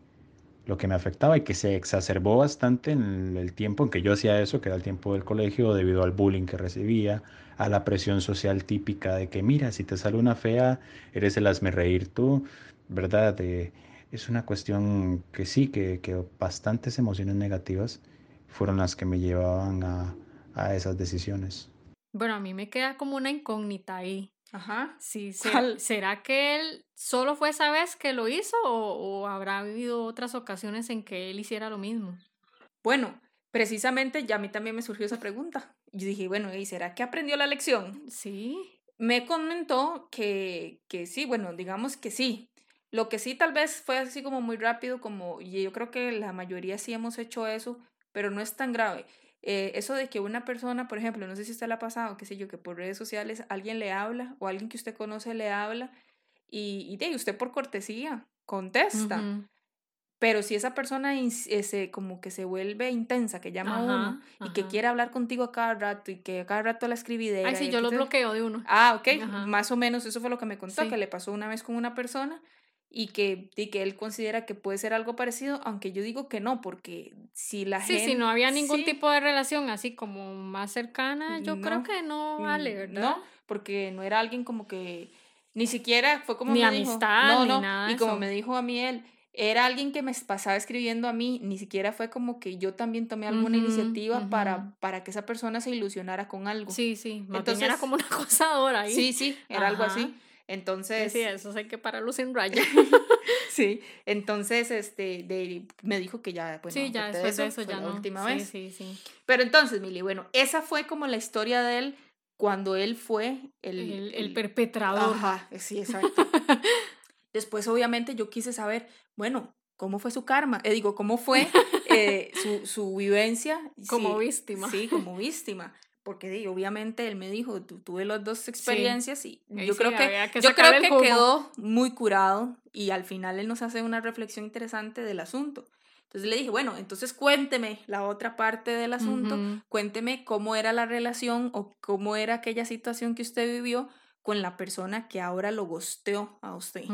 lo que me afectaba y que se exacerbó bastante en el tiempo en que yo hacía eso, que era el tiempo del colegio, debido al bullying que recibía, a la presión social típica de que, mira, si te sale una fea, eres el hazme reír tú, ¿verdad? es una cuestión que sí, que, que, bastantes emociones negativas fueron las que me llevaban a, a esas decisiones. Bueno, a mí me queda como una incógnita ahí. Ajá. Sí, ¿será que él solo fue esa vez que lo hizo o, habrá habido otras ocasiones en que él hiciera lo mismo? Bueno, precisamente ya a mí también me surgió esa pregunta. Yo dije, bueno, ¿y será que aprendió la lección? Sí. me comentó que, que sí, bueno, digamos que sí. Lo que sí tal vez fue así como muy rápido, como, y yo creo que la mayoría sí hemos hecho eso, pero no es tan grave. Eh, eso de que una persona, por ejemplo, no sé si usted le ha pasado, qué sé yo, que por redes sociales alguien le habla o alguien que usted conoce le habla y, y de usted por cortesía contesta. Pero si esa persona ese, como que se vuelve intensa, que llama a uno y que quiere hablar contigo a cada rato y que a cada rato la escribidera. Ay, sí, yo lo bloqueo de uno. Ah, ok. Más o menos eso fue lo que me contó, que le pasó una vez con una persona y que, y que él considera que puede ser algo parecido, aunque yo digo que no, porque si la gente... Sí, si no había ningún tipo de relación así como más cercana, yo creo que no vale, ¿verdad? No, porque no era alguien como que... Ni siquiera fue como ni amistad, ni nada. Y como me dijo a mí él, era alguien que me pasaba escribiendo a mí, ni siquiera fue como que yo también tomé alguna iniciativa para, para que esa persona se ilusionara con algo. Sí, sí, entonces era como una acosadora ahí. Sí, sí, era algo así. Entonces. Sí, eso hay que pararlos en raya. sí, entonces este, de, me dijo que ya, bueno, sí, ya después de eso, ya la no. última sí, vez. Sí, sí. Pero entonces, Mili, bueno, esa fue como la historia de él cuando él fue el, el, el perpetrador. Ajá, sí, exacto. Después, obviamente, yo quise saber, bueno, ¿cómo fue su karma? Eh, digo, ¿cómo fue eh, su, su, vivencia? Como víctima. Sí, como víctima. Porque obviamente él me dijo, tuve las dos experiencias y yo creo que, yo creo que quedó muy curado y al final él nos hace una reflexión interesante del asunto. Entonces le dije, bueno, entonces cuénteme la otra parte del asunto, cuénteme cómo era la relación o cómo era aquella situación que usted vivió con la persona que ahora lo gosteó a usted.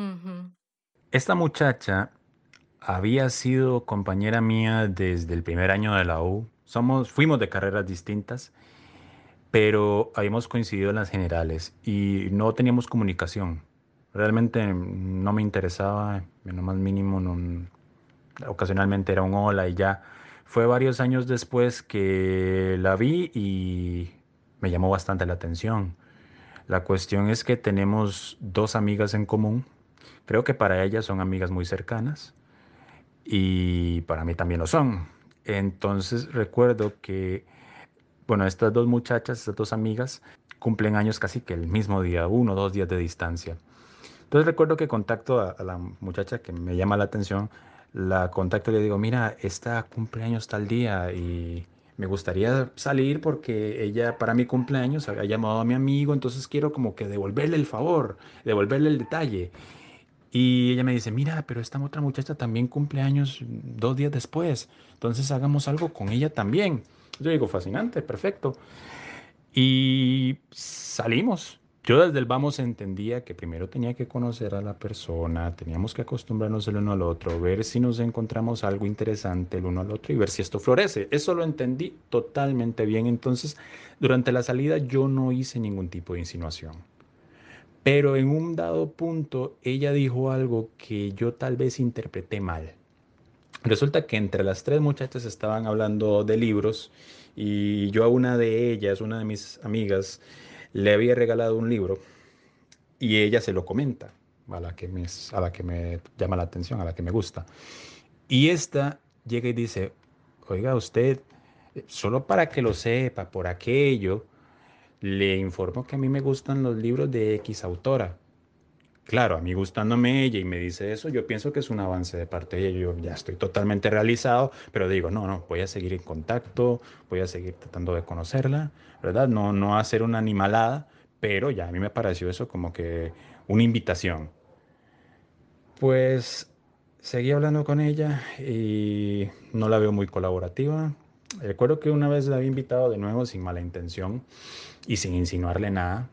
Esta muchacha había sido compañera mía desde el primer año de la U. Somos, fuimos de carreras distintas, pero habíamos coincidido en las generales y no teníamos comunicación. Realmente no me interesaba, en lo más mínimo, ocasionalmente era un hola y ya. Fue varios años después que la vi y me llamó bastante la atención. La cuestión es que tenemos dos amigas en común. Creo que para ellas son amigas muy cercanas y para mí también lo son. Entonces recuerdo que, bueno, estas dos muchachas, estas dos amigas, cumplen años casi que el mismo día, uno o dos días de distancia. Entonces recuerdo que contacto a, a, la muchacha que me llama la atención, la contacto y le digo, mira, esta cumpleaños tal día y me gustaría salir porque ella para mi cumpleaños había llamado a mi amigo, entonces quiero como que devolverle el favor, devolverle el detalle. Y ella me dice, mira, pero esta otra muchacha también cumple años dos días después, entonces hagamos algo con ella también. Yo digo, fascinante, perfecto. Y salimos. Yo desde el vamos entendía que primero tenía que conocer a la persona, teníamos que acostumbrarnos el uno al otro, ver si nos encontramos algo interesante el uno al otro y ver si esto florece. Eso lo entendí totalmente bien. Entonces, durante la salida yo no hice ningún tipo de insinuación. Pero en un dado punto ella dijo algo que yo tal vez interpreté mal. Resulta que entre las tres muchachas estaban hablando de libros y yo a una de ellas, una de mis amigas, le había regalado un libro y ella se lo comenta a la que me, a la que me llama la atención, a la que me gusta. Y esta llega y dice, oiga usted, solo para que lo sepa, por aquello, le informo que a mí me gustan los libros de X autora. Claro, a mí gustándome ella y me dice eso, yo pienso que es un avance de parte de ella. Yo ya estoy totalmente realizado, pero digo, no, no, voy a seguir en contacto, voy a seguir tratando de conocerla, ¿verdad? No, no hacer una animalada, pero ya a mí me pareció eso como que una invitación. Pues seguí hablando con ella y no la veo muy colaborativa. Recuerdo que una vez la había invitado de nuevo sin mala intención y sin insinuarle nada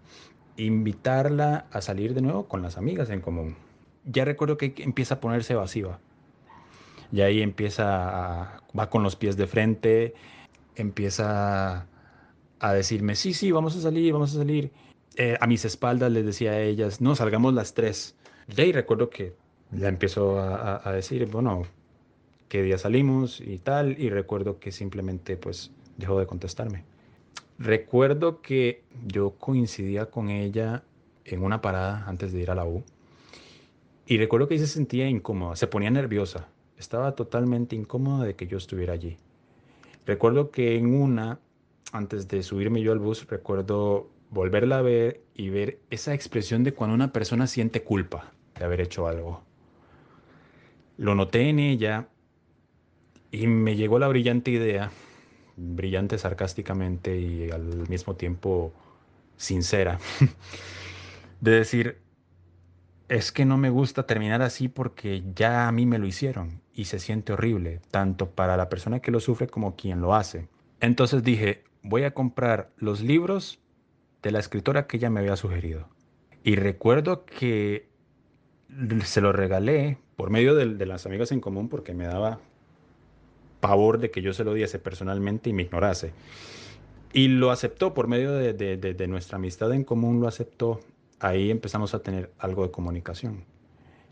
invitarla a salir de nuevo con las amigas en común. Ya recuerdo que empieza a ponerse evasiva. Y ahí empieza a, va con los pies de frente, empieza a decirme, sí, sí, vamos a salir, vamos a salir. Eh, a mis espaldas les decía a ellas, no, salgamos las tres. Y ahí recuerdo que ya empiezo a, a decir, bueno, qué día salimos y tal, y recuerdo que simplemente pues dejó de contestarme. Recuerdo que yo coincidía con ella en una parada antes de ir a la U y recuerdo que ella se sentía incómoda, se ponía nerviosa, estaba totalmente incómoda de que yo estuviera allí. Recuerdo que en una, antes de subirme yo al bus, recuerdo volverla a ver y ver esa expresión de cuando una persona siente culpa de haber hecho algo. Lo noté en ella y me llegó la brillante idea, brillante sarcásticamente y al mismo tiempo sincera, de decir, es que no me gusta terminar así porque ya a mí me lo hicieron y se siente horrible, tanto para la persona que lo sufre como quien lo hace. Entonces dije, voy a comprar los libros de la escritora que ella me había sugerido. Y recuerdo que se lo regalé por medio de, las amigas en común porque me daba pavor de que yo se lo diese personalmente y me ignorase. Y lo aceptó por medio de, de, nuestra amistad en común, lo aceptó. Ahí empezamos a tener algo de comunicación.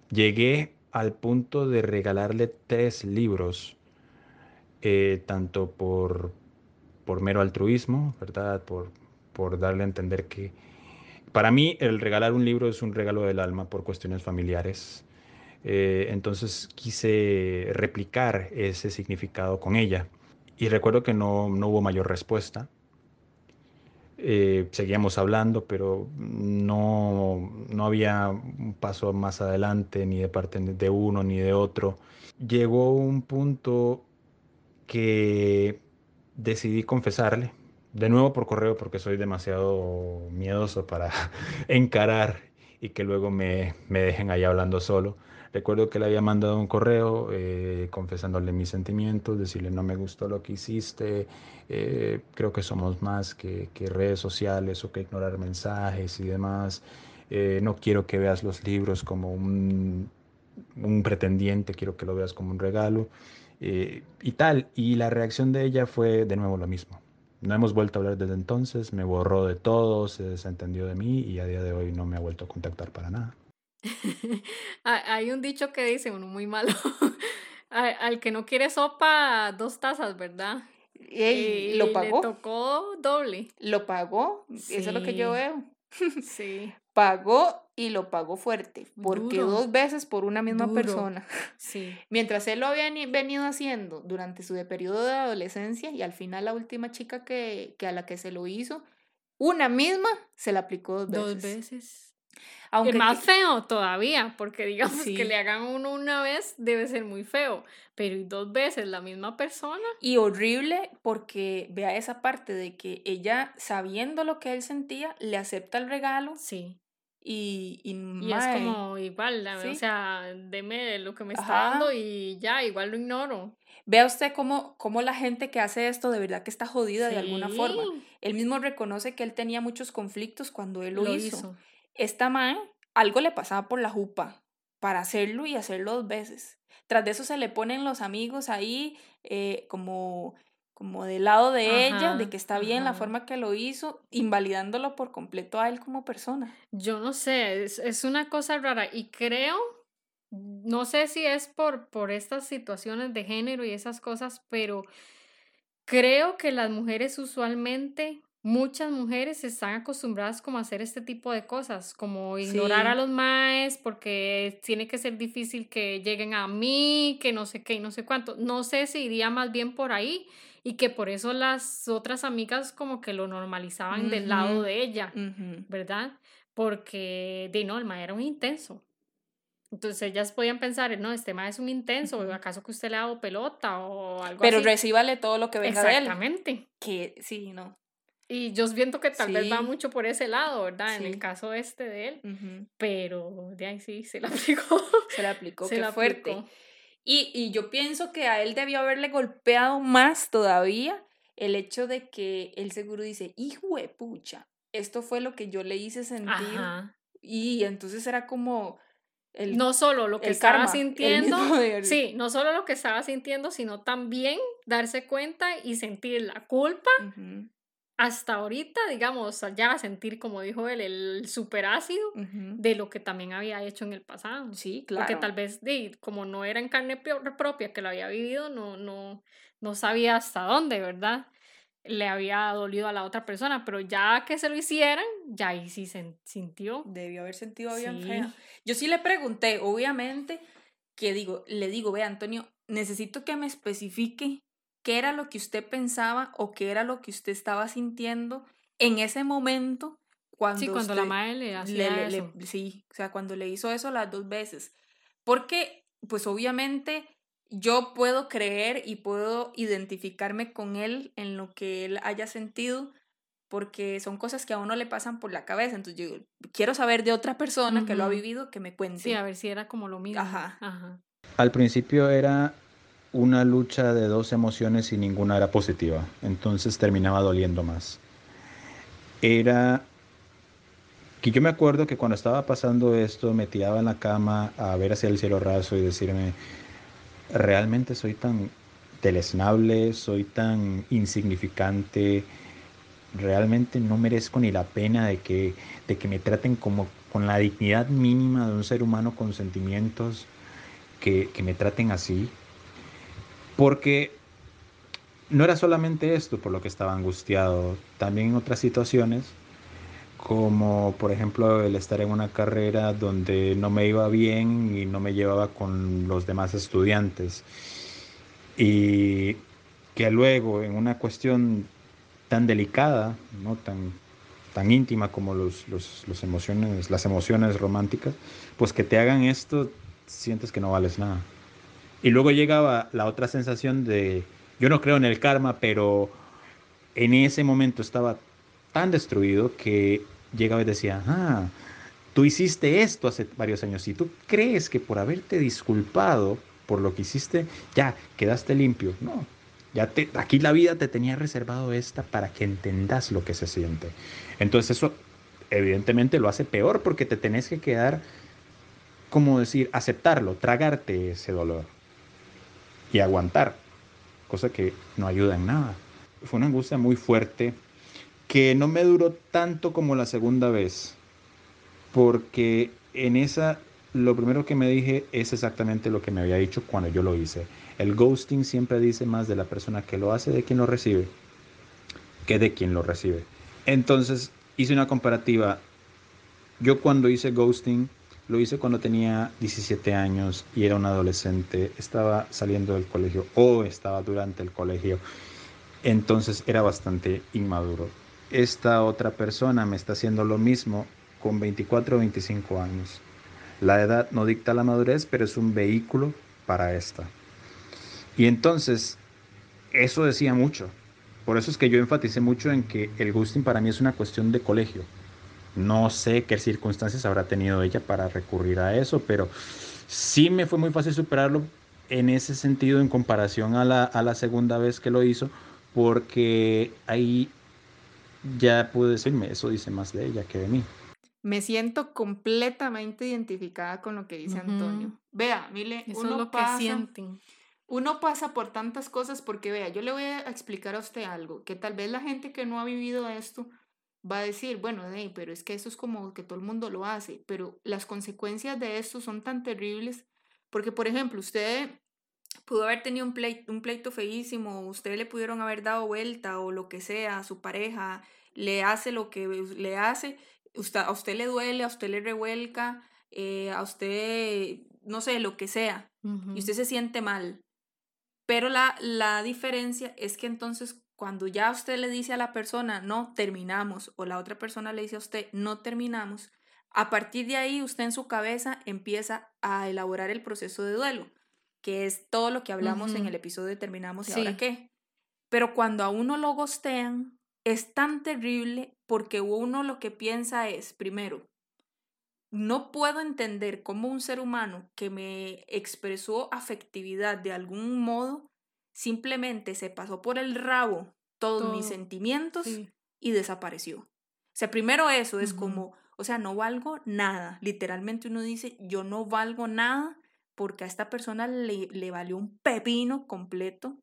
Llegué al punto de regalarle tres libros, eh, tanto por, por mero altruismo, ¿verdad? Por, por darle a entender que para mí el regalar un libro es un regalo del alma por cuestiones familiares. Eh, entonces quise replicar ese significado con ella y recuerdo que no, no hubo mayor respuesta. Eh, seguíamos hablando, pero no, no había un paso más adelante ni de parte de uno ni de otro. Llegó un punto que decidí confesarle de nuevo por correo porque soy demasiado miedoso para encarar y que luego me, me, dejen ahí hablando solo. Recuerdo que le había mandado un correo eh, confesándole mis sentimientos, decirle no me gustó lo que hiciste, eh, creo que somos más que, redes sociales o que ignorar mensajes y demás. Eh, no quiero que veas los libros como un, un, pretendiente, quiero que lo veas como un regalo y tal. Y la reacción de ella fue de nuevo lo mismo no hemos vuelto a hablar desde entonces, me borró de todo, se desentendió de mí y a día de hoy no me ha vuelto a contactar para nada. Hay un dicho que dice, uno muy malo, al que no quiere sopa, dos tazas, ¿verdad? y lo pagó. Le tocó doble. Lo pagó, eso es lo que yo veo. Sí. Pagó y lo pagó fuerte, porque dos veces por una misma persona. Sí. Mientras él lo había venido haciendo durante su periodo de adolescencia y al final la última chica que, que a la que se lo hizo, una misma se la aplicó dos veces. Dos veces. Aunque es más feo todavía, porque digamos que le hagan uno una vez debe ser muy feo, pero dos veces la misma persona. Y horrible porque vea esa parte de que ella, sabiendo lo que él sentía, le acepta el regalo. Sí. Y, y, y es como igual, o sea, deme lo que me está dando y ya, igual lo ignoro. Vea usted cómo, cómo la gente que hace esto de verdad que está jodida de alguna forma. Él mismo reconoce que él tenía muchos conflictos cuando él lo, hizo esta mae algo le pasaba por la jupa para hacerlo y hacerlo dos veces. Tras de eso se le ponen los amigos ahí eh, como, como del lado de ella, de que está bien la forma que lo hizo, invalidándolo por completo a él como persona. Yo no sé, es, es una cosa rara y creo, no sé si es por, por estas situaciones de género y esas cosas, pero creo que las mujeres usualmente muchas mujeres están acostumbradas como a hacer este tipo de cosas, como ignorar a los maes porque tiene que ser difícil que lleguen a mí, que no sé qué y no sé cuánto. No sé si iría más bien por ahí y que por eso las otras amigas como que lo normalizaban del lado de ella, ¿verdad? Porque, de no, el mae era un intenso. Entonces ellas podían pensar, no, este mae es un intenso, o acaso que usted le ha dado pelota o algo Pero así. Pero recíbale todo lo que venga de él. Exactamente. Que sí, no. Y yo siento que tal vez va mucho por ese lado, ¿verdad? En el caso este de él. Pero de ahí sí, se la aplicó. Se la aplicó, se qué fuerte. Y, y yo pienso que a él debió haberle golpeado más todavía el hecho de que él seguro dice, hijo de pucha, esto fue lo que yo le hice sentir. Y entonces era como... El, no solo lo que estaba sintiendo, sí, no solo lo que estaba sintiendo, sino también darse cuenta y sentir la culpa hasta ahorita, digamos, ya sentir, como dijo él, el superácido de lo que también había hecho en el pasado. Sí, claro. Porque tal vez, como no era en carne propia que lo había vivido, no, no, no sabía hasta dónde, ¿verdad? Le había dolido a la otra persona, pero ya que se lo hicieran, ya ahí sí se sintió. Debió haber sentido bien feo. Yo sí le pregunté, obviamente, que digo, le digo, ve, Antonio, necesito que me especifique qué era lo que usted pensaba o qué era lo que usted estaba sintiendo en ese momento cuando Sí, cuando la madre le hacía eso. sí, o sea, cuando le hizo eso las dos veces. Porque, pues obviamente, yo puedo creer y puedo identificarme con él en lo que él haya sentido, porque son cosas que a uno le pasan por la cabeza. Entonces yo quiero saber de otra persona que lo ha vivido, que me cuente. Sí, a ver si era como lo mismo. Ajá. Ajá. Al principio era una lucha de dos emociones y ninguna era positiva, entonces terminaba doliendo más. Era que yo me acuerdo que cuando estaba pasando esto me tiraba en la cama a ver hacia el cielo raso y decirme, realmente soy tan deleznable, soy tan insignificante, realmente no merezco ni la pena de que, de que me traten como con la dignidad mínima de un ser humano con sentimientos, que, que me traten así. Porque no era solamente esto por lo que estaba angustiado, también en otras situaciones, como por ejemplo el estar en una carrera donde no me iba bien y no me llevaba con los demás estudiantes. Y que luego en una cuestión tan delicada, ¿no? tan, tan íntima como los, los, los emociones, las emociones románticas, pues que te hagan esto, sientes que no vales nada. Y luego llegaba la otra sensación de, yo no creo en el karma, pero en ese momento estaba tan destruido que llegaba y decía, ah, tú hiciste esto hace varios años y tú crees que por haberte disculpado por lo que hiciste, ya quedaste limpio. No, ya te, aquí la vida te tenía reservado esta para que entendas lo que se siente. Entonces eso evidentemente lo hace peor porque te tenés que quedar, como decir, aceptarlo, tragarte ese dolor y aguantar, cosa que no ayuda en nada. Fue una angustia muy fuerte que no me duró tanto como la segunda vez, porque en esa lo primero que me dije es exactamente lo que me había dicho cuando yo lo hice. El ghosting siempre dice más de la persona que lo hace de quien lo recibe que de quien lo recibe. Entonces hice una comparativa. Yo cuando hice ghosting lo hice cuando tenía 17 años y era un adolescente, estaba saliendo del colegio o estaba durante el colegio. Entonces era bastante inmaduro. Esta otra persona me está haciendo lo mismo con 24 o 25 años. La edad no dicta la madurez, pero es un vehículo para esta. Y entonces, eso decía mucho. Por eso es que yo enfaticé mucho en que el ghosting para mí es una cuestión de colegio. No sé qué circunstancias habrá tenido ella para recurrir a eso, pero sí me fue muy fácil superarlo en ese sentido en comparación a la, a la segunda vez que lo hizo, porque ahí ya pude decirme, eso dice más de ella que de mí. Me siento completamente identificada con lo que dice. Antonio. Vea, Mile, Eso uno es lo que pasa, sienten. uno pasa por tantas cosas porque vea, yo le voy a explicar a usted algo, que tal vez la gente que no ha vivido esto va a decir, bueno, hey, pero es que eso es como que todo el mundo lo hace, pero las consecuencias de esto son tan terribles porque, por ejemplo, usted pudo haber tenido un pleito, un pleito feísimo, usted le pudieron haber dado vuelta o lo que sea, a su pareja le hace lo que le hace, usted, a usted le duele, a usted le revuelca, eh, a usted, no sé, lo que sea, y usted se siente mal. Pero la, la diferencia es que entonces cuando ya usted le dice a la persona, no, terminamos, o la otra persona le dice a usted, no terminamos, a partir de ahí usted en su cabeza empieza a elaborar el proceso de duelo, que es todo lo que hablamos en el episodio de terminamos y Sí. ahora qué. Pero cuando a uno lo gostean, es tan terrible porque uno lo que piensa es, primero, no puedo entender cómo un ser humano que me expresó afectividad de algún modo simplemente se pasó por el rabo todos mis sentimientos Sí. y desapareció. O sea, primero eso es como, o sea, no valgo nada. Literalmente uno dice, yo no valgo nada porque a esta persona le, le valió un pepino completo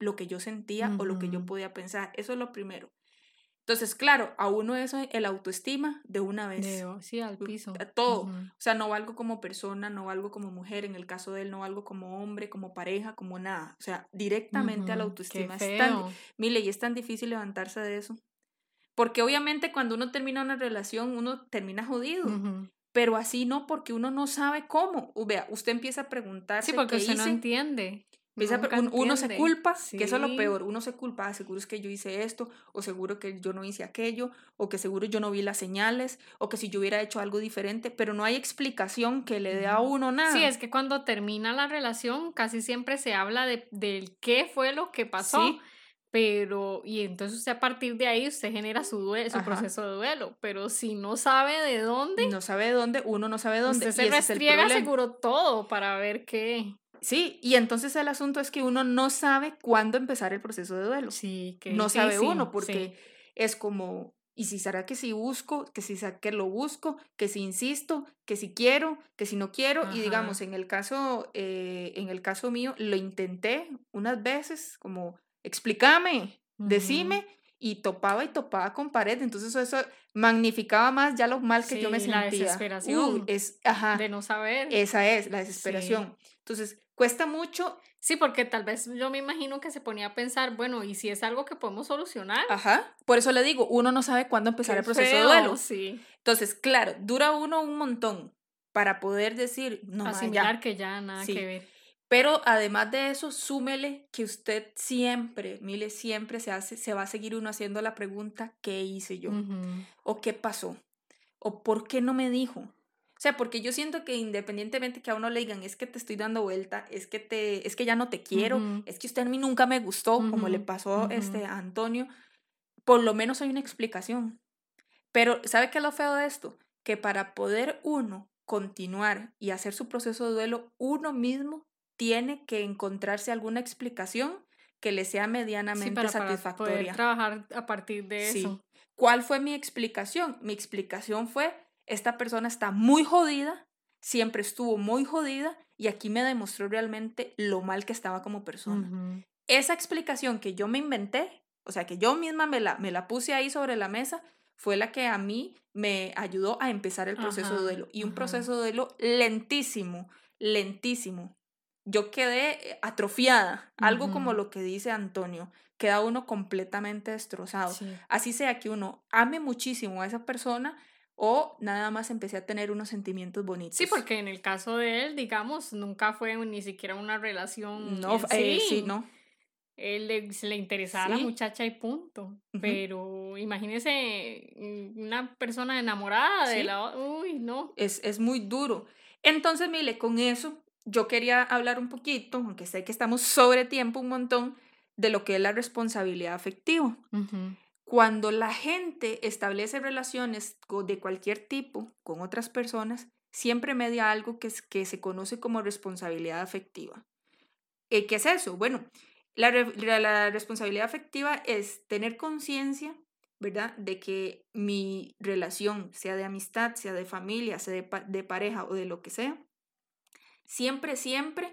lo que yo sentía o lo que yo podía pensar. Eso es lo primero. Entonces, claro, a uno eso, el autoestima de una vez. Sí, al piso. todo. O sea, no valgo como persona, no valgo como mujer, en el caso de él no valgo como hombre, como pareja, como nada. O sea, directamente a la autoestima. Qué Es tan, mire, y es tan difícil levantarse de eso. Porque obviamente cuando uno termina una relación, uno termina jodido. Pero así no, porque uno no sabe cómo. Vea, usted empieza a Sí, preguntarse porque qué usted no hice. Uno se culpa, que eso es lo peor, uno se culpa, ah, seguro es que yo hice esto, o seguro que yo no hice aquello, o que seguro yo no vi las señales, o que si yo hubiera hecho algo diferente, pero no hay explicación que le dé a uno nada. Sí, es que cuando termina la relación casi siempre se habla de, del qué fue lo que pasó. Pero, y entonces usted a partir de ahí usted genera su, duelo, su proceso de duelo. Pero si no sabe de dónde. No sabe de dónde, uno no sabe de dónde. Usted se restriega seguro todo para ver qué. Sí, y entonces el asunto es que uno no sabe cuándo empezar el proceso de duelo. Sí, que no sabe uno, porque es como, ¿y si será que si busco, que si que lo busco, que si insisto, que si quiero, que si no quiero? Y digamos, en el caso, eh, en el caso mío, lo intenté unas veces, como, explícame, decime, y topaba y topaba con pared, entonces eso magnificaba más ya lo mal que yo me sentía. La desesperación es, ajá, de no saber. Esa es, la desesperación. Entonces, cuesta mucho. Sí, porque tal vez yo me imagino que se ponía a pensar, bueno, ¿y si es algo que podemos solucionar? Ajá. Por eso le digo, uno no sabe cuándo empezar el proceso de duelo. Sí. Entonces, claro, dura uno un montón para poder decir, no, Asimilar que ya nada que ver. Pero además de eso, súmele que usted siempre, mire, siempre se hace, se va a seguir uno haciendo la pregunta, ¿qué hice yo? ¿O qué pasó? ¿O por qué no me dijo? O sea, porque yo siento que independientemente que a uno le digan, es que te estoy dando vuelta, es que, te, es que ya no te quiero, es que usted a mí nunca me gustó, como le pasó este, a Antonio, por lo menos hay una explicación. Pero, ¿sabe qué es lo feo de esto? Que para poder uno continuar y hacer su proceso de duelo, uno mismo tiene que encontrarse alguna explicación que le sea medianamente satisfactoria. Para poder trabajar a partir de eso. ¿Cuál fue mi explicación? Mi explicación fue esta persona está muy jodida, siempre estuvo muy jodida y aquí me demostró realmente lo mal que estaba como persona. Esa explicación que yo me inventé, o sea, que yo misma me la, me la puse ahí sobre la mesa, fue la que a mí me ayudó a empezar el proceso de duelo. Y un proceso de duelo lentísimo, lentísimo. Yo quedé atrofiada, algo como lo que dice Antonio, queda uno completamente destrozado. Así sea que uno ame muchísimo a esa persona, o nada más empecé a tener unos sentimientos bonitos. Sí, porque en el caso de él, digamos, nunca fue ni siquiera una relación. No, eh, sí. no. Él le, se le interesaba a la muchacha y punto. Pero imagínese mm, una persona enamorada de la. Uy, no. Es, es muy duro. Entonces, mire, con eso yo quería hablar un poquito, aunque sé que estamos sobre tiempo un montón, de lo que es la responsabilidad afectiva. Cuando la gente establece relaciones de cualquier tipo con otras personas, siempre media algo que, es, que se conoce como responsabilidad afectiva. Eh, ¿Qué es eso? Bueno, la, la responsabilidad afectiva es tener conciencia, ¿verdad?, de que mi relación, sea de amistad, sea de familia, sea de, de pareja o de lo que sea, siempre, siempre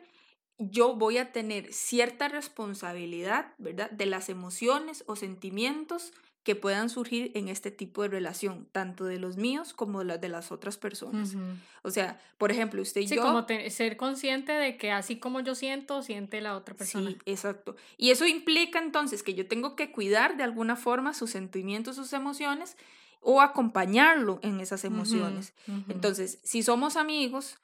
yo voy a tener cierta responsabilidad, ¿verdad?, de las emociones o sentimientos que puedan surgir en este tipo de relación, tanto de los míos como de las de las otras personas. O sea, por ejemplo, usted y sí, yo... como ser consciente de que así como yo siento, siente la otra persona. Sí, exacto. Y eso implica entonces que yo tengo que cuidar de alguna forma sus sentimientos, sus emociones o acompañarlo en esas emociones. Entonces, si somos amigos,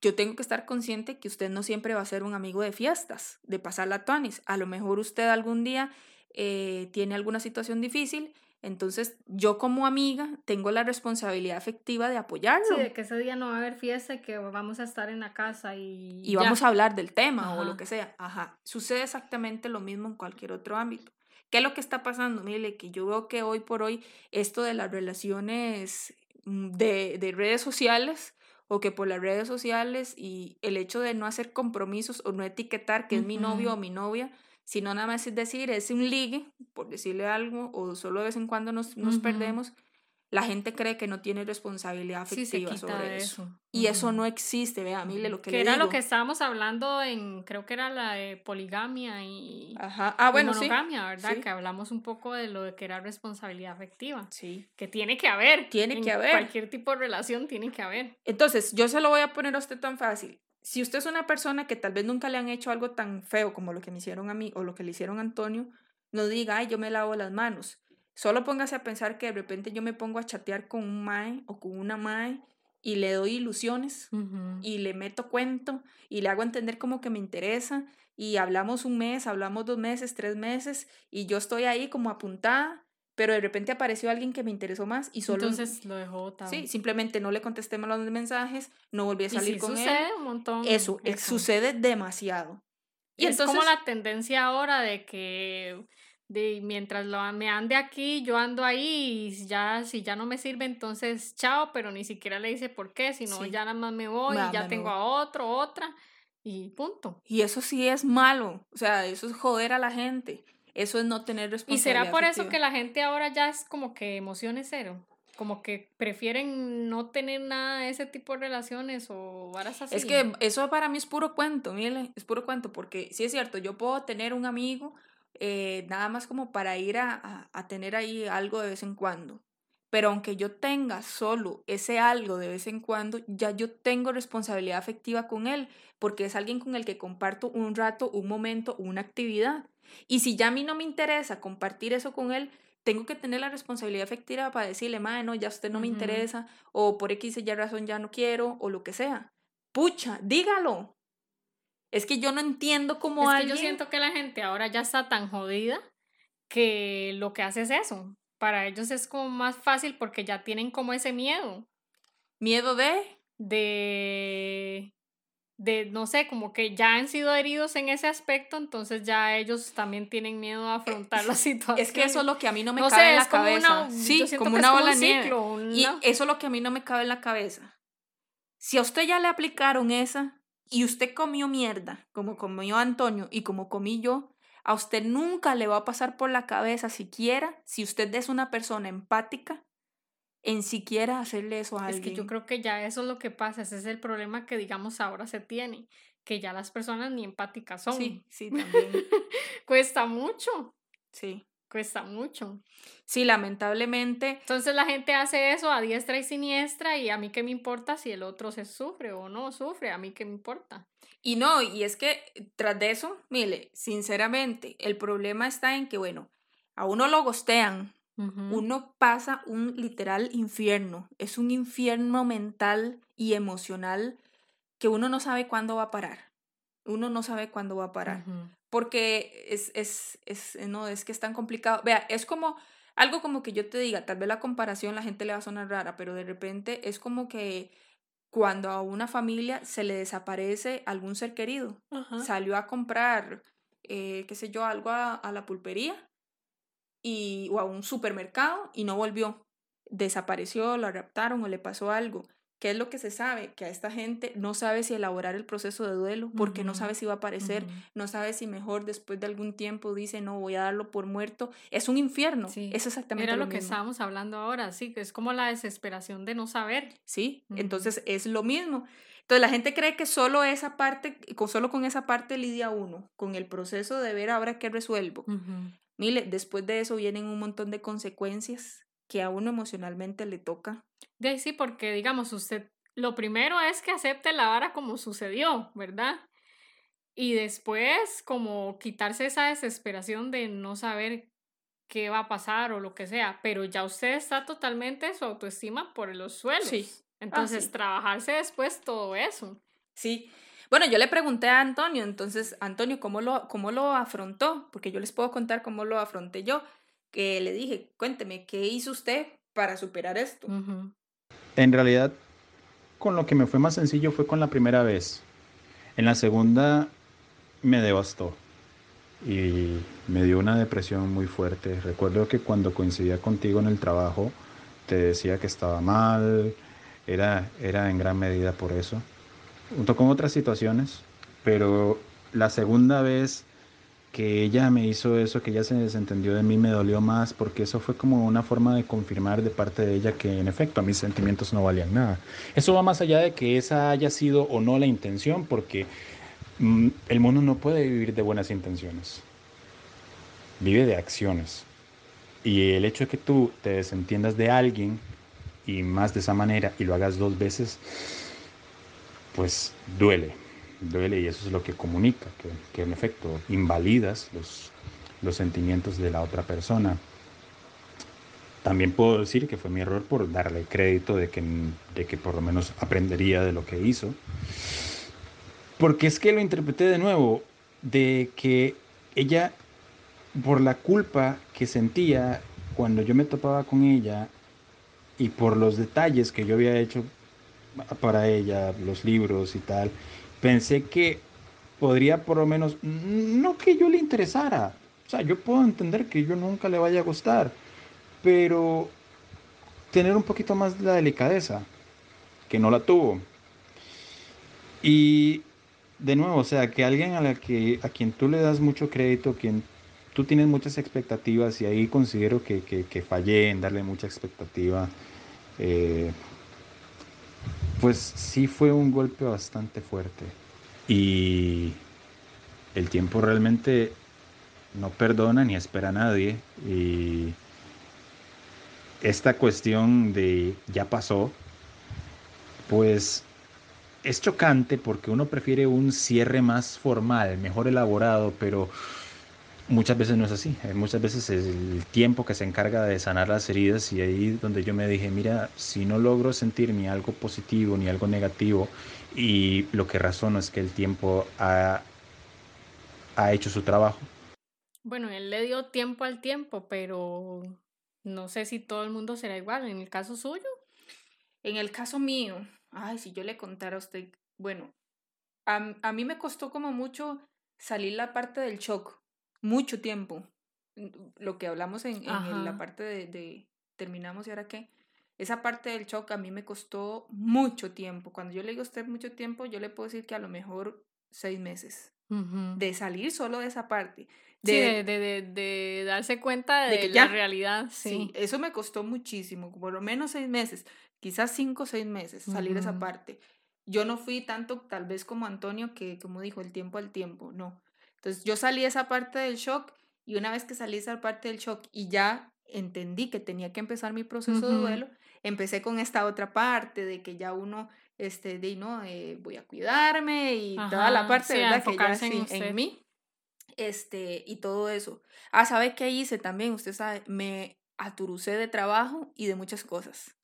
yo tengo que estar consciente que usted no siempre va a ser un amigo de fiestas, de pasar la tuanis. A lo mejor usted algún día eh, tiene alguna situación difícil, entonces yo como amiga tengo la responsabilidad afectiva de apoyarlo. Sí, de que ese día no va a haber fiesta y que vamos a estar en la casa y... Y vamos a hablar del tema o lo que sea. Ajá. Sucede exactamente lo mismo en cualquier otro ámbito. ¿Qué es lo que está pasando? Mire, que yo veo que hoy por hoy esto de las relaciones mm, de, de redes sociales o que por las redes sociales y el hecho de no hacer compromisos o no etiquetar que es mi novio o mi novia, sino nada más es decir, es un ligue, por decirle algo, o solo de vez en cuando nos, nos perdemos, la gente cree que no tiene responsabilidad afectiva sobre eso. Y eso no existe, vea, mire lo que, que era lo que estábamos hablando en, creo que era la de poligamia y, Ajá. Ah, bueno, monogamia, ¿verdad? Que hablamos un poco de lo de que era responsabilidad afectiva. Sí. Que tiene que haber. Tiene que haber. Cualquier tipo de relación tiene que haber. Entonces, yo se lo voy a poner a usted tan fácil si usted es una persona que tal vez nunca le han hecho algo tan feo como lo que me hicieron a mí o lo que le hicieron a Antonio, no diga, ay, yo me lavo las manos. Solo póngase a pensar que de repente yo me pongo a chatear con un mae o con una mae y le doy ilusiones y le meto cuento y le hago entender como que me interesa y hablamos un mes, hablamos dos meses, tres meses y yo estoy ahí como apuntada, pero de repente apareció alguien que me interesó más y solo... Entonces lo dejó tan... Sí, simplemente no le contesté más los mensajes, no volví a salir y sí con sucede él. un montón. Eso, eh, sucede demasiado. Y es como la tendencia ahora de que de mientras lo, me ande aquí, yo ando ahí y ya si ya no me sirve, entonces chao, pero ni siquiera le dice por qué, sino ya nada más me voy y ya tengo a otro, otra y punto. Y eso sí es malo, o sea, eso es joder a la gente, eso es no tener responsabilidad. Y será por eso que la gente ahora ya es como que emociones cero, como que prefieren no tener nada de ese tipo de relaciones o varas así. Es que eso para mí es puro cuento, mire, es puro cuento, porque sí es cierto, yo puedo tener un amigo eh, nada más como para ir a, a, tener ahí algo de vez en cuando. Pero aunque yo tenga solo ese algo de vez en cuando, ya yo tengo responsabilidad afectiva con él, porque es alguien con el que comparto un rato, un momento, una actividad. Y si ya a mí no me interesa compartir eso con él, tengo que tener la responsabilidad afectiva para decirle, madre, no, ya usted no me interesa, o por X y razón ya no quiero, o lo que sea. Pucha, dígalo, es que yo no entiendo cómo es Que yo siento que la gente ahora ya está tan jodida que lo que hace es eso. Para ellos es como más fácil porque ya tienen como ese miedo. ¿Miedo de? De... De, no sé, como que ya han sido heridos en ese aspecto, entonces ya ellos también tienen miedo a afrontar la situación. Es que eso es lo que a mí no me cabe en la cabeza. sí, como una bola nieve. Y eso es lo que a mí no me cabe en la cabeza. Si a usted ya le aplicaron esa, y usted comió mierda, como comió Antonio y como comí yo, a usted nunca le va a pasar por la cabeza siquiera, si usted es una persona empática, en siquiera hacerle eso a alguien. Es que yo creo que ya eso es lo que pasa, ese es el problema que digamos ahora se tiene, que ya las personas ni empáticas son. Sí, sí, también. Cuesta mucho. Sí. Cuesta mucho. Sí, lamentablemente. Entonces la gente hace eso a diestra y siniestra y a mí qué me importa si el otro se sufre o no sufre, a mí qué me importa. Y no, y es que tras de eso, mire, sinceramente, el problema está en que, bueno, a uno lo gostean, uno pasa un literal infierno, es un infierno mental y emocional que uno no sabe cuándo va a parar uno no sabe cuándo va a parar. Porque es, es, es, no, es que es tan complicado. Vea, es como algo como que yo te diga, tal vez la comparación la gente le va a sonar rara, pero de repente es como que cuando a una familia se le desaparece algún ser querido, salió a comprar, eh, qué sé yo, algo a, a, la pulpería y, o a un supermercado y no volvió. Desapareció, la raptaron o le pasó algo. ¿Qué es lo que se sabe? Que a esta gente no sabe si elaborar el proceso de duelo porque no sabe si va a aparecer, no sabe si mejor después de algún tiempo dice, no, voy a darlo por muerto. Es un infierno. Sí. Es exactamente Era lo, que estábamos hablando ahora, sí, que es como la desesperación de no saber. Sí, entonces es lo mismo. Entonces la gente cree que solo esa parte, solo con esa parte lidia uno, con el proceso de ver ahora qué resuelvo. Mire, después de eso vienen un montón de consecuencias que a uno emocionalmente le toca de sí, porque digamos, usted, lo primero es que acepte la vara como sucedió, ¿verdad? Y después, como quitarse esa desesperación de no saber qué va a pasar o lo que sea, pero ya usted está totalmente su autoestima por los suelos. Sí. Ah, entonces, trabajarse después todo eso. Sí. Bueno, yo le pregunté a Antonio, entonces, Antonio, ¿cómo lo, cómo lo afrontó? Porque yo les puedo contar cómo lo afronté yo. Que le dije, cuénteme, ¿qué hizo usted para superar esto? En realidad, con lo que me fue más sencillo fue con la primera vez. En la segunda me devastó y me dio una depresión muy fuerte. Recuerdo que cuando coincidía contigo en el trabajo, te decía que estaba mal, era, era en gran medida por eso, junto con otras situaciones, pero la segunda vez que ella me hizo eso, que ella se desentendió de mí, me dolió más porque eso fue como una forma de confirmar de parte de ella que en efecto a mis sentimientos no valían nada. Eso va más allá de que esa haya sido o no la intención, porque mm, el mundo no puede vivir de buenas intenciones, vive de acciones. Y el hecho de que tú te desentiendas de alguien y más de esa manera y lo hagas dos veces, pues duele duele y eso es lo que comunica, que, en efecto invalidas los, los sentimientos de la otra persona. también puedo decir que fue mi error por darle crédito de que, de que por lo menos aprendería de lo que hizo. Porque es que lo interpreté de nuevo, de que ella, por la culpa que sentía cuando yo me topaba con ella y por los detalles que yo había hecho para ella, los libros y tal, pensé que podría por lo menos, no que yo le interesara, o sea, yo puedo entender que yo nunca le vaya a gustar, pero tener un poquito más de la delicadeza, que no la tuvo. Y de nuevo, o sea, que alguien a, la que, a quien tú le das mucho crédito, quien tú tienes muchas expectativas y ahí considero que, que, fallé en darle mucha expectativa, eh, pues sí fue un golpe bastante fuerte. Y el tiempo realmente no perdona ni espera a nadie. Y esta cuestión de ya pasó, pues es chocante porque uno prefiere un cierre más formal, mejor elaborado, pero muchas veces no es así. Eh, muchas veces es el tiempo que se encarga de sanar las heridas y ahí donde yo me dije, mira, si no logro sentir ni algo positivo ni algo negativo y lo que razono es que el tiempo ha, ha hecho su trabajo. Bueno, él le dio tiempo al tiempo, pero no sé si todo el mundo será igual. En el caso suyo. En el caso mío, ay, si yo le contara a usted, bueno, a, a mí me costó como mucho salir la parte del shock, mucho tiempo. Lo que hablamos en, en la parte de, de, terminamos y ahora qué. Esa parte del shock a mí me costó mucho tiempo. Cuando yo le digo a usted mucho tiempo, yo le puedo decir que a lo mejor seis meses. De salir solo de esa parte. De, de, de, de, darse cuenta de, la realidad. Sí. eso me costó muchísimo, por lo menos seis meses, quizás cinco o seis meses, salir de esa parte. Yo no fui tanto, tal vez como Antonio, que como dijo, el tiempo al tiempo, no. Entonces yo salí de esa parte del shock y una vez que salí de esa parte del shock y ya entendí que tenía que empezar mi proceso de duelo, empecé con esta otra parte de que ya uno, este, de no, eh, voy a cuidarme y toda la parte, de ¿verdad? Que ya en, en mí este, y todo eso. Ah, ¿sabe qué hice también? Usted sabe, me aturucé de trabajo y de muchas cosas.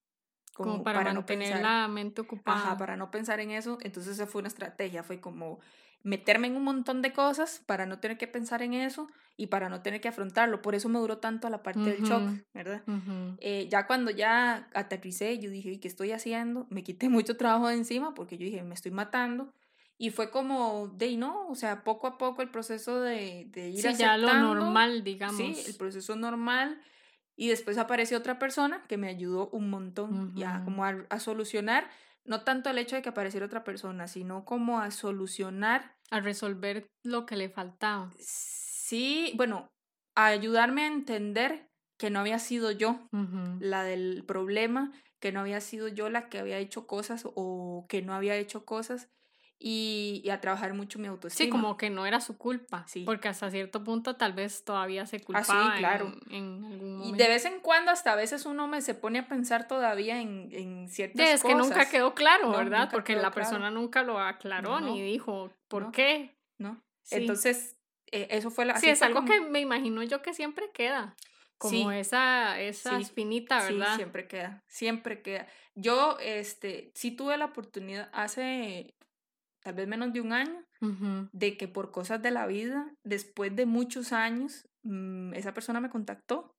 Como, para, no tener la mente ocupada. Ajá, para no pensar en eso. Entonces esa fue una estrategia, fue como meterme en un montón de cosas para no tener que pensar en eso y para no tener que afrontarlo. Por eso me duró tanto la parte del shock, ¿verdad? Eh, ya cuando ya aterricé, yo dije, ¿qué estoy haciendo? Me quité mucho trabajo de encima porque yo dije, me estoy matando y fue como, de no, o sea, poco a poco el proceso de, de ir sí, ya lo normal, digamos. Sí, el proceso normal. Y después apareció otra persona que me ayudó un montón, ya como a, solucionar, no tanto el hecho de que apareciera otra persona, sino como a solucionar. A resolver lo que le faltaba. Sí, bueno, a ayudarme a entender que no había sido yo la del problema, que no había sido yo la que había hecho cosas o que no había hecho cosas y, a trabajar mucho mi autoestima. Sí, como que no era su culpa, sí. porque hasta cierto punto tal vez todavía se ah, culpaba sí, claro. en, algún momento. Y de vez en cuando, hasta a veces uno me se pone a pensar todavía en, en ciertas sí, es que nunca quedó claro, ¿verdad? Porque la persona nunca lo aclaró ni dijo por qué. ¿No? Entonces, eh, eso fue la... Sí, es algo que me imagino yo que siempre queda. Como esa, esa espinita, ¿verdad? Sí, siempre queda, siempre queda. Yo, este, sí tuve la oportunidad hace tal vez menos de un año, de que por cosas de la vida, después de muchos años, mm, esa persona me contactó.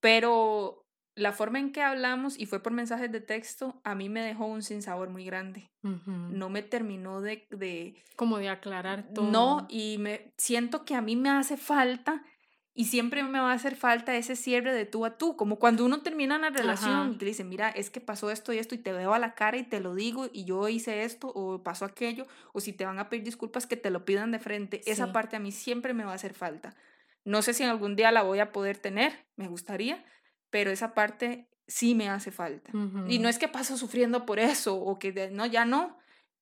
Pero la forma en que hablamos, y fue por mensajes de texto, a mí me dejó un sinsabor muy grande. No me terminó de, de... Como de aclarar todo. No, y me siento que a mí me hace falta y siempre me va a hacer falta ese cierre de tú a tú, como cuando uno termina una relación y te dicen, mira, es que pasó esto y esto y te veo a la cara y te lo digo y yo hice esto o pasó aquello, o si te van a pedir disculpas que te lo pidan de frente, esa parte a mí siempre me va a hacer falta. No sé si en algún día la voy a poder tener, me gustaría, pero esa parte sí me hace falta. Y no es que paso sufriendo por eso o que no, ya no,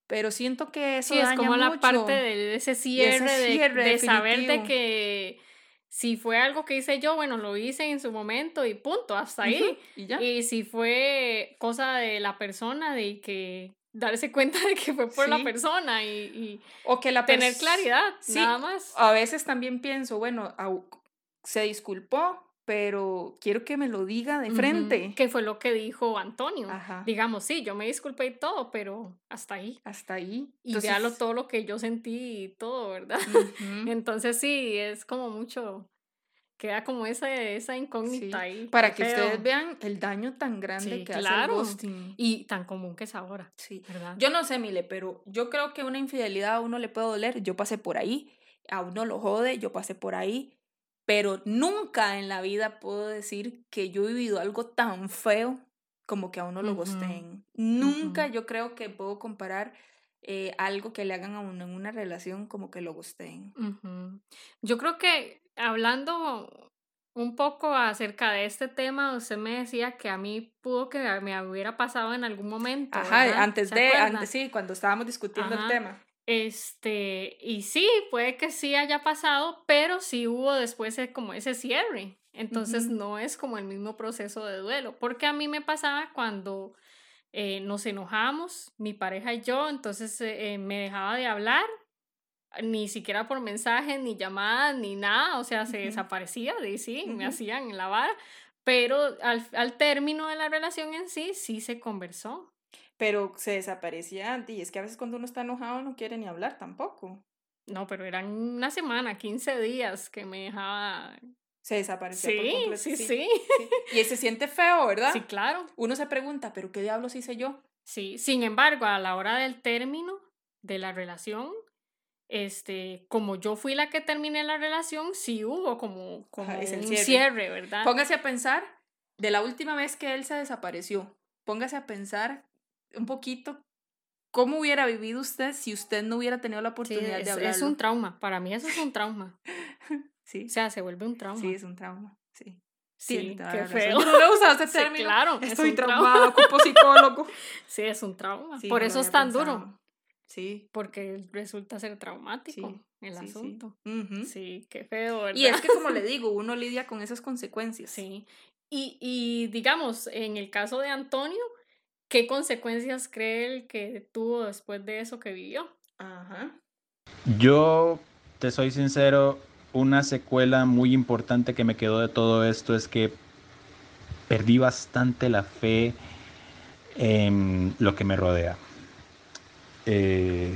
pero siento que eso sí, es como la parte de ese cierre, de saber de que si fue algo que hice yo, bueno, lo hice en su momento y punto, hasta ahí. ¿Y, si fue cosa de la persona, de que darse cuenta de que fue por la persona y, o que la tener claridad, nada más. A veces también pienso, bueno, se disculpó, pero quiero que me lo diga de frente. Que fue lo que dijo Antonio. Digamos, sí, yo me disculpé y todo, pero hasta ahí. Hasta ahí. Y Entonces... todo lo que yo sentí y todo, ¿verdad? Entonces sí, es como mucho, queda como esa, esa incógnita ahí. Para que ustedes vean el daño tan grande que hace el ghosting. Y tan común que es ahora. Sí. ¿verdad? Yo no sé, Mile, pero yo creo que una infidelidad a uno le puede doler. Yo pasé por ahí. A uno lo jode, yo pasé por ahí pero nunca en la vida puedo decir que yo he vivido algo tan feo como que a uno lo gosteen. Nunca yo creo que puedo comparar eh, algo que le hagan a uno en una relación como que lo gosteen. Yo creo que hablando un poco acerca de este tema, usted me decía que a mí pudo que me hubiera pasado en algún momento. Ajá, antes de, antes sí, cuando estábamos discutiendo el tema. Este, y sí, puede que sí haya pasado, pero sí hubo después como ese cierre. Entonces no es como el mismo proceso de duelo, porque a mí me pasaba cuando eh, nos enojamos, mi pareja y yo, entonces eh, eh, me dejaba de hablar, ni siquiera por mensajes, ni llamadas, ni nada, o sea, se desaparecía, de sí, me hacían la vara, pero al, al término de la relación en sí, sí se conversó pero se desaparecía y es que a veces cuando uno está enojado no quiere ni hablar tampoco. No, pero eran una semana, 15 días que me dejaba... Se desaparecía sí, por completo. Sí, sí, Y se siente feo, ¿verdad? Sí, claro. Uno se pregunta, ¿pero qué diablos hice yo? Sí, sin embargo, a la hora del término de la relación, este, como yo fui la que terminé la relación, sí hubo como, como un cierre. cierre, ¿verdad? Póngase a pensar de la última vez que él se desapareció. Póngase a pensar un poquito cómo hubiera vivido usted si usted no hubiera tenido la oportunidad de hablar. Es un trauma, para mí eso es un trauma. sí. O sea, se vuelve un trauma. Sí, es un trauma, sí. Sí, qué feo. Yo no lo he usado ese término. Sí, claro. Estoy traumada, ocupo psicólogo. Sí, es un trauma. Por eso es tan duro. Sí. Porque resulta ser traumático el asunto. Sí. qué feo, ¿verdad? Y es que, como le digo, uno lidia con esas consecuencias. Sí. Y, y digamos, en el caso de Antonio, ¿Qué consecuencias cree él que tuvo después de eso que vivió? Ajá. Yo, te soy sincero, una secuela muy importante que me quedó de todo esto es que perdí bastante la fe en lo que me rodea. Eh,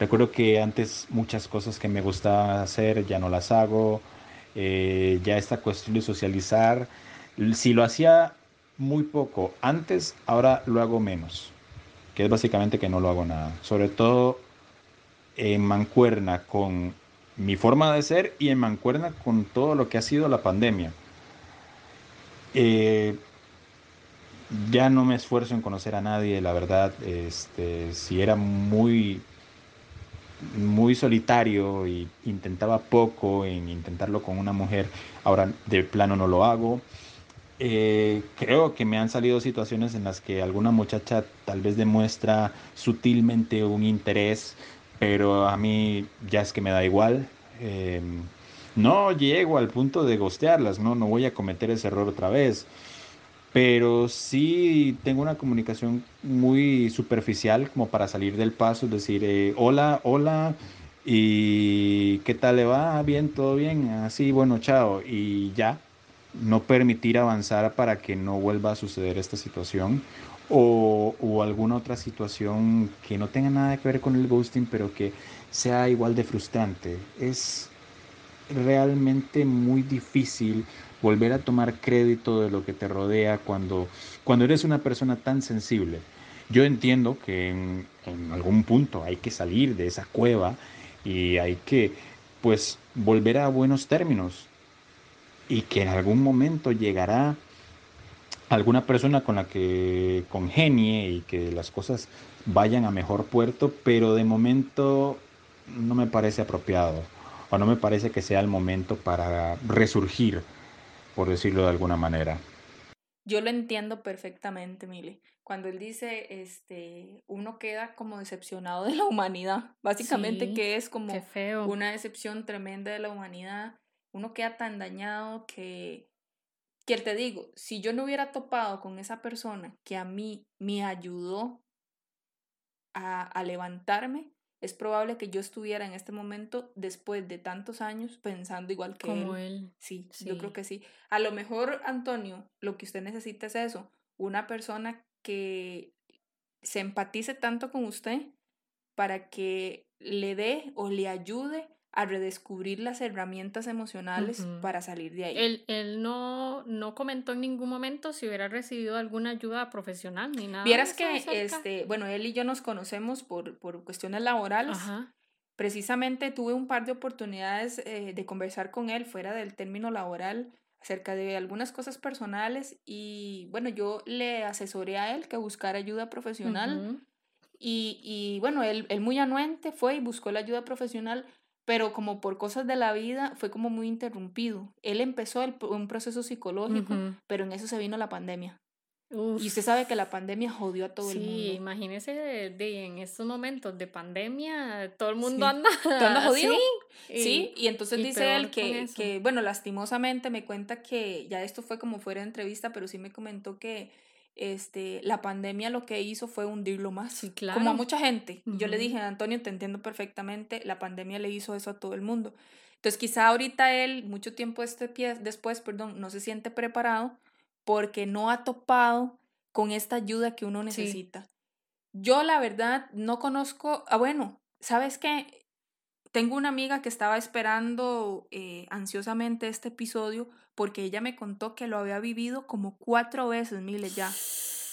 recuerdo que antes muchas cosas que me gustaba hacer ya no las hago. Eh, ya esta cuestión de socializar, si lo hacía muy poco antes, ahora lo hago menos, que es básicamente que no lo hago nada. Sobre todo en mancuerna con mi forma de ser y en mancuerna con todo lo que ha sido la pandemia. Eh, ya no me esfuerzo en conocer a nadie, la verdad, este, si era muy muy solitario y intentaba poco en intentarlo con una mujer, ahora de plano no lo hago. Eh, creo que me han salido situaciones en las que alguna muchacha tal vez demuestra sutilmente un interés, pero a mí ya es que me da igual. Em, no llego al punto de gostearlas, ¿no? no voy a cometer ese error otra vez. Pero sí tengo una comunicación muy superficial como para salir del paso, es decir, eh, hola, hola, y ¿qué tal le va? Bien, todo bien, así, bueno, chao, y ya, no permitir avanzar para que no vuelva a suceder esta situación o, alguna otra situación que no tenga nada que ver con el ghosting, pero que sea igual de frustrante. Es realmente muy difícil volver a tomar crédito de lo que te rodea cuando, cuando eres una persona tan sensible. Yo entiendo que en, algún punto hay que salir de esa cueva y hay que pues volver a buenos términos y que en algún momento llegará alguna persona con la que congenie y que las cosas vayan a mejor puerto, pero de momento no me parece apropiado o no me parece que sea el momento para resurgir, por decirlo de alguna manera. Yo lo entiendo perfectamente, Mile. Cuando él dice, este, uno queda como decepcionado de la humanidad, básicamente que es como una decepción tremenda de la humanidad uno queda tan dañado que, que te digo, si yo no hubiera topado con esa persona que a mí me ayudó a, a levantarme, es probable que yo estuviera en este momento, después de tantos años, pensando igual que Como él. él. Sí, yo creo que sí. A lo mejor, Antonio, lo que usted necesita es eso, una persona que se empatice tanto con usted para que le dé o le ayude a redescubrir las herramientas emocionales Ujú. para salir de ahí. Él, él no, no comentó en ningún momento si hubiera recibido alguna ayuda profesional ni nada. Vieras que, acerca. este, bueno, él y yo nos conocemos por, por cuestiones laborales. Ajá. Precisamente tuve un par de oportunidades eh, de conversar con él fuera del término laboral acerca de algunas cosas personales y bueno, yo le asesoré a él que buscara ayuda profesional Ujú. y, y bueno, él, él muy anuente fue y buscó la ayuda profesional, pero como por cosas de la vida fue como muy interrumpido. Él empezó el- un proceso psicológico, pero en eso se vino la pandemia. Uf. Y usted sabe que la pandemia jodió a todo el Sí, mundo. imagínese de, de en estos momentos de pandemia, todo el mundo Sí, anda, todo anda jodido. Sí, y entonces y dice él que, que, bueno, lastimosamente me cuenta que ya esto fue como fuera de entrevista, pero sí me comentó que este, la pandemia lo que hizo fue hundirlo más. Sí, Como a claro. mucha gente. Yo le dije, Antonio, te entiendo perfectamente, la pandemia le hizo eso a todo el mundo. Entonces quizá ahorita él, mucho tiempo este pie- después, perdón, no se siente preparado porque no ha topado con esta ayuda que uno Sí. necesita. Yo la verdad no conozco, ah bueno, ¿sabes qué? Tengo una amiga que estaba esperando eh, ansiosamente este episodio porque ella me contó que lo había vivido como cuatro veces, mire ya.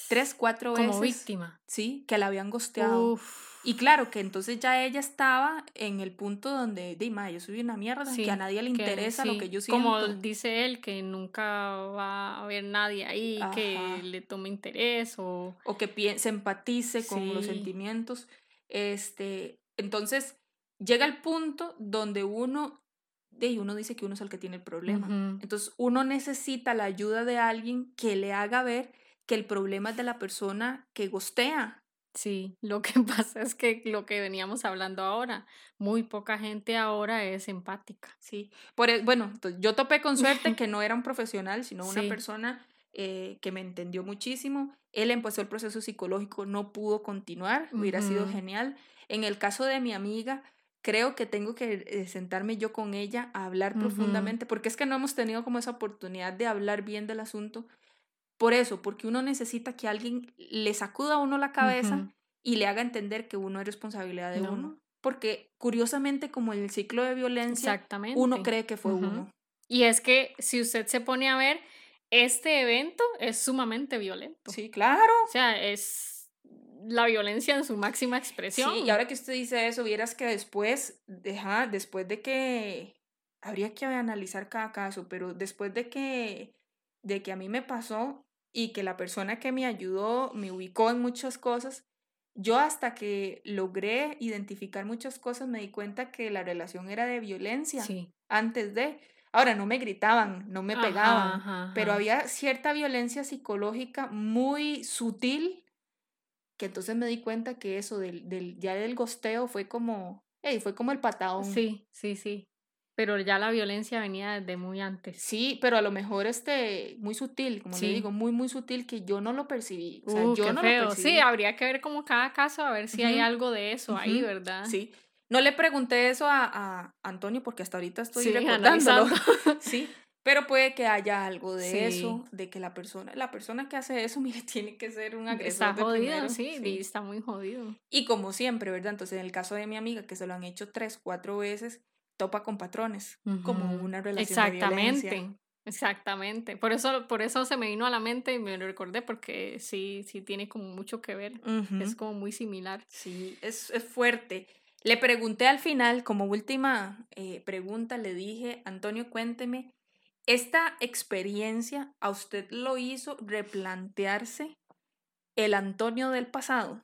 Tres, cuatro como veces. víctima. Sí, que la habían gosteado. Uf. Y claro que entonces ya ella estaba en el punto donde, de yo soy una mierda, Sí, que a nadie le que interesa lo que yo siento. Como dice él, que nunca va a haber nadie ahí Ajá. que le tome interés o... o que se empatice con los sentimientos. Este, entonces llega el punto donde uno, de uno dice que uno es el que tiene el problema. Entonces uno necesita la ayuda de alguien que le haga ver que el problema es de la persona que gostea. Sí, lo que pasa es que lo que veníamos hablando ahora, muy poca gente ahora es empática. Sí, por, e- bueno, yo topé con suerte que no era un profesional, sino una Sí. persona eh, que me entendió muchísimo. Él empezó el proceso psicológico, no pudo continuar, hubiera sido Ujú. genial. En el caso de mi amiga, creo que tengo que eh, sentarme yo con ella a hablar profundamente, porque es que no hemos tenido como esa oportunidad de hablar bien del asunto. Por eso, porque uno necesita que alguien le sacuda a uno la cabeza y le haga entender que uno es responsabilidad de No. uno. Porque curiosamente, como el ciclo de violencia, Exactamente. uno cree que fue uno. Y es que si usted se pone a ver, este evento es sumamente violento. Sí, claro. O sea, es la violencia en su máxima expresión. Sí, y ahora que usted dice eso, vieras que después, deja, después de que, habría que analizar cada caso, pero después de que, de que a mí me pasó y que la persona que me ayudó me ubicó en muchas cosas, yo hasta que logré identificar muchas cosas me di cuenta que la relación era de violencia Sí. antes de. Ahora, no me gritaban, no me Ajá, pegaban, ajá, pero había cierta violencia psicológica muy sutil que entonces me di cuenta que eso del, del ya del gosteo fue como, hey, fue como el patadón. Sí, sí, sí. Pero ya la violencia venía desde muy antes. Sí, pero a lo mejor este, muy sutil, como le Sí. digo, muy, muy sutil que yo no lo percibí. O sea, Uh, yo qué no feo. lo percibí. Sí, habría que ver como cada caso, a ver si hay Ujú, algo de eso ahí, ujú, ¿verdad? Sí. No le pregunté eso a, a Antonio porque hasta ahorita estoy Sí, recordándolo. sí, pero puede que haya algo de Sí. eso, de que la persona, la persona que hace eso, mire, tiene que ser un agresor Está de jodido, sí, y está muy jodido. Y como siempre, ¿verdad? Entonces, en el caso de mi amiga, que se lo han hecho tres, cuatro veces, topa con patrones, como Ujú, una relación de violencia. Exactamente. Exactamente. Por eso, por eso se me vino a la mente y me lo recordé porque sí, sí tiene como mucho que ver. Es como muy similar. Sí, es, es fuerte. Le pregunté al final, como última eh, pregunta, le dije, Antonio, cuénteme, ¿esta experiencia a usted lo hizo replantearse el Antonio del pasado?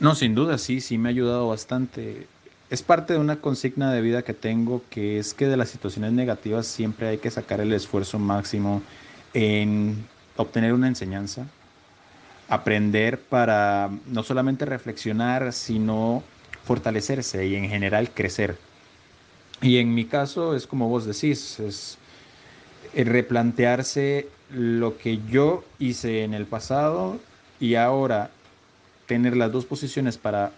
No, sin duda, sí, sí me ha ayudado bastante. Es parte de una consigna de vida que tengo, que es que de las situaciones negativas siempre hay que sacar el esfuerzo máximo en obtener una enseñanza, aprender para no solamente reflexionar, sino fortalecerse y en general crecer. Y en mi caso es como vos decís, es replantearse lo que yo hice en el pasado y ahora tener las dos posiciones para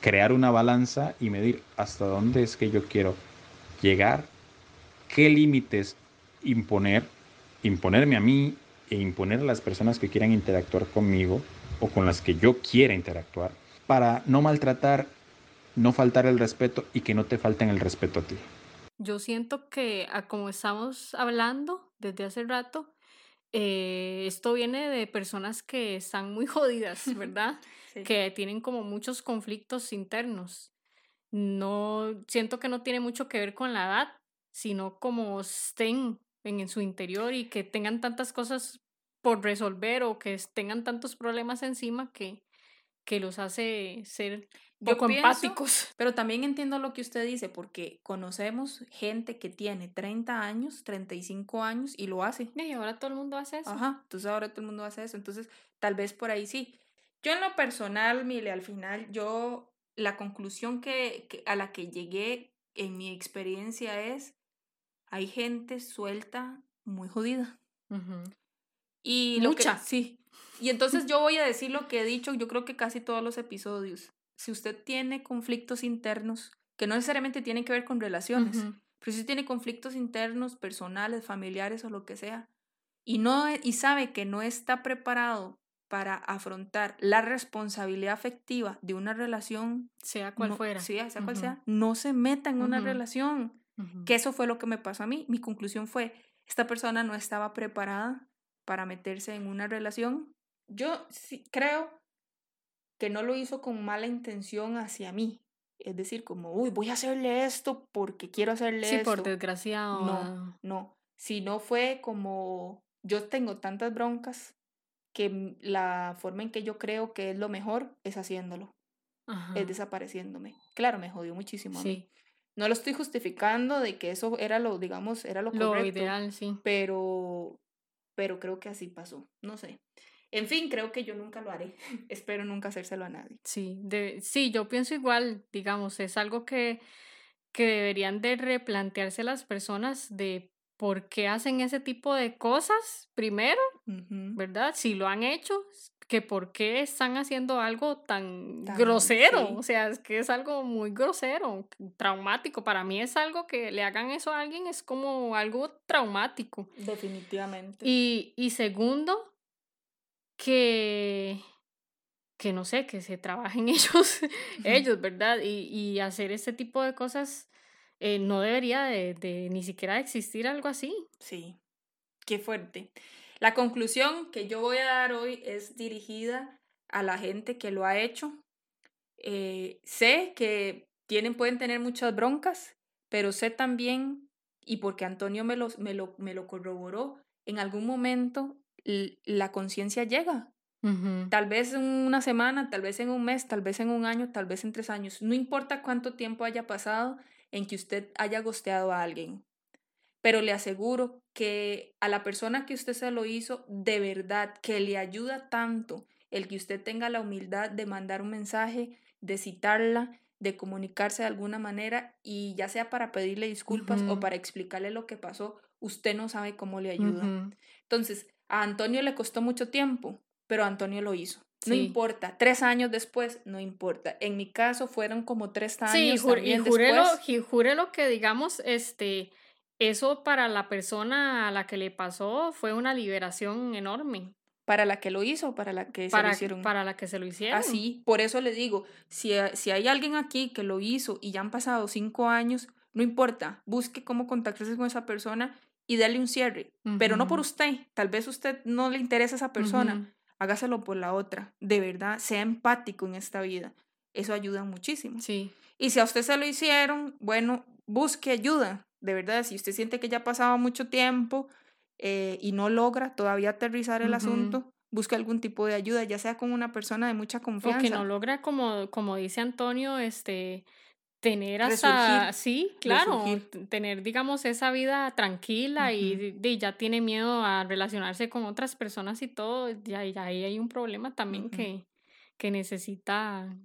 crear una balanza y medir hasta dónde es que yo quiero llegar, qué límites imponer, imponerme a mí e imponer a las personas que quieran interactuar conmigo o con las que yo quiera interactuar, para no maltratar, no faltar el respeto y que no te falten el respeto a ti. Yo siento que, como estamos hablando desde hace rato, eh, esto viene de personas que están muy jodidas, ¿verdad? Que tienen como muchos conflictos internos. No, siento que no tiene mucho que ver con la edad, sino como estén en, su interior y que tengan tantas cosas por resolver o que tengan tantos problemas encima que, que los hace ser poco empáticos. Pero también entiendo lo que usted dice, porque conocemos gente que tiene 30 años, 35 años y lo hace. Y ahora todo el mundo hace eso. Ajá, entonces ahora todo el mundo hace eso. Entonces, tal vez por ahí sí. Yo en lo personal, Mile, al final, yo, la conclusión que, a la que llegué en mi experiencia es, hay gente suelta muy jodida. Y Mucha. sí. Y entonces yo voy a decir lo que he dicho, yo creo que casi todos los episodios. Si usted tiene conflictos internos, que no necesariamente tienen que ver con relaciones, pero si tiene conflictos internos, personales, familiares o lo que sea, y, no, e, y sabe que no está preparado para afrontar la responsabilidad afectiva de una relación, sea cual fuera, sea, sea cual sea, no se meta en una relación. Que eso fue lo que me pasó a mí. Mi conclusión fue, esta persona no estaba preparada para meterse en una relación. Yo sí, creo que no lo hizo con mala intención hacia mí. Es decir, como, uy, voy a hacerle esto porque quiero hacerle esto. Sí, por desgraciado. No, no. Si no fue como, yo tengo tantas broncas que la forma en que yo creo que es lo mejor es haciéndolo. Es desapareciéndome. Claro, me jodió muchísimo a mí. No lo estoy justificando de que eso era lo, digamos, era lo, lo ideal, sí. Pero pero creo que así pasó, no sé. En fin, creo que yo nunca lo haré. Espero nunca hacérselo a nadie. Sí, de, sí, yo pienso igual, digamos, es algo que, que deberían de replantearse las personas de por qué hacen ese tipo de cosas primero, ¿verdad? Si lo han hecho, que por qué están haciendo algo tan, grosero, o sea, es que es algo muy grosero, traumático. Para mí es algo que le hagan eso a alguien, es como algo traumático. Definitivamente. Y, y segundo, que, que no sé, que se trabajen ellos, ellos, ¿verdad? Y, y hacer este tipo de cosas eh, no debería de, de ni siquiera existir algo así. Sí, qué fuerte. La conclusión que yo voy a dar hoy es dirigida a la gente que lo ha hecho. Eh, sé que tienen, pueden tener muchas broncas, pero sé también, y porque Antonio me lo, me lo, me lo corroboró, en algún momento la conciencia llega. Tal vez en una semana, tal vez en un mes, tal vez en un año, tal vez en tres años. No importa cuánto tiempo haya pasado en que usted haya gosteado a alguien pero le aseguro que a la persona que usted se lo hizo, de verdad, que le ayuda tanto el que usted tenga la humildad de mandar un mensaje, de citarla, de comunicarse de alguna manera y ya sea para pedirle disculpas o para explicarle lo que pasó, usted no sabe cómo le ayuda. Entonces, a Antonio le costó mucho tiempo, pero Antonio lo hizo. No importa, tres años después, no importa. En mi caso fueron como tres años. Sí, y y júrelo que digamos, este, eso para la persona a la que le pasó fue una liberación enorme. Para la que lo hizo, para la que se lo hicieron. Para la que se lo hicieron. Así, por eso le digo, si, si hay alguien aquí que lo hizo y ya han pasado cinco años, no importa, busque cómo contactarse con esa persona y darle un cierre, pero no por usted, tal vez usted no le interesa a esa persona, hágaselo por la otra, de verdad, sea empático en esta vida, eso ayuda muchísimo. Sí. Y si a usted se lo hicieron, bueno, busque ayuda, de verdad, si usted siente que ya ha pasado mucho tiempo eh, y no logra todavía aterrizar el asunto, busque algún tipo de ayuda, ya sea con una persona de mucha confianza. O que no logra, como, como dice Antonio, este tener hasta sí claro tener digamos esa vida tranquila y, ya tiene miedo a relacionarse con otras personas y todo ya, ahí hay un problema también que, que necesita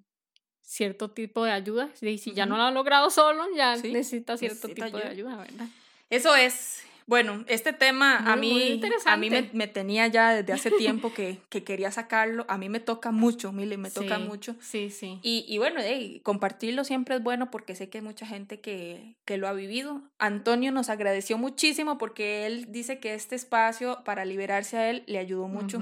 cierto tipo de ayuda. Y si ya no lo ha logrado solo, ya necesita cierto tipo de ayuda, ¿verdad? Eso es. Bueno, este tema a mí, a mí me, tenía ya desde hace tiempo que, que, quería sacarlo. A mí me toca mucho, Mili, me toca mucho. Sí, sí. Y, y bueno, compartirlo siempre es bueno porque sé que hay mucha gente que, que lo ha vivido. Antonio nos agradeció muchísimo porque él dice que este espacio para liberarse a él le ayudó mucho.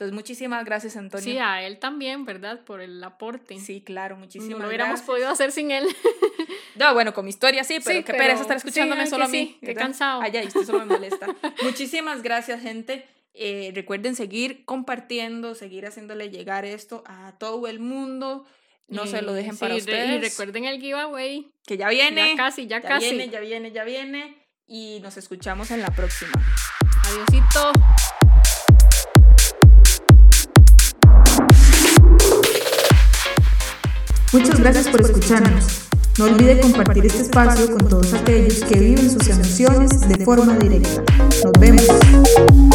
Entonces, muchísimas gracias, Antonio. Sí, a él también, ¿verdad? Por el aporte. Sí, claro, muchísimas No lo hubiéramos podido hacer sin él. no, bueno, con mi historia sí, pero qué pereza estar escuchándome solo a mí. qué cansado. Ay, esto solo me molesta. muchísimas gracias, gente. Eh, recuerden seguir compartiendo, seguir haciéndole llegar esto a todo el mundo. No se lo dejen para ustedes. Y recuerden el giveaway. Que ya viene. Ya casi, ya, ya casi. Ya viene, ya viene, ya viene. Y nos escuchamos en la próxima. Adiosito. Muchas gracias por escucharnos. No olvide compartir este espacio con todos aquellos que viven sus emociones de forma directa. Nos vemos.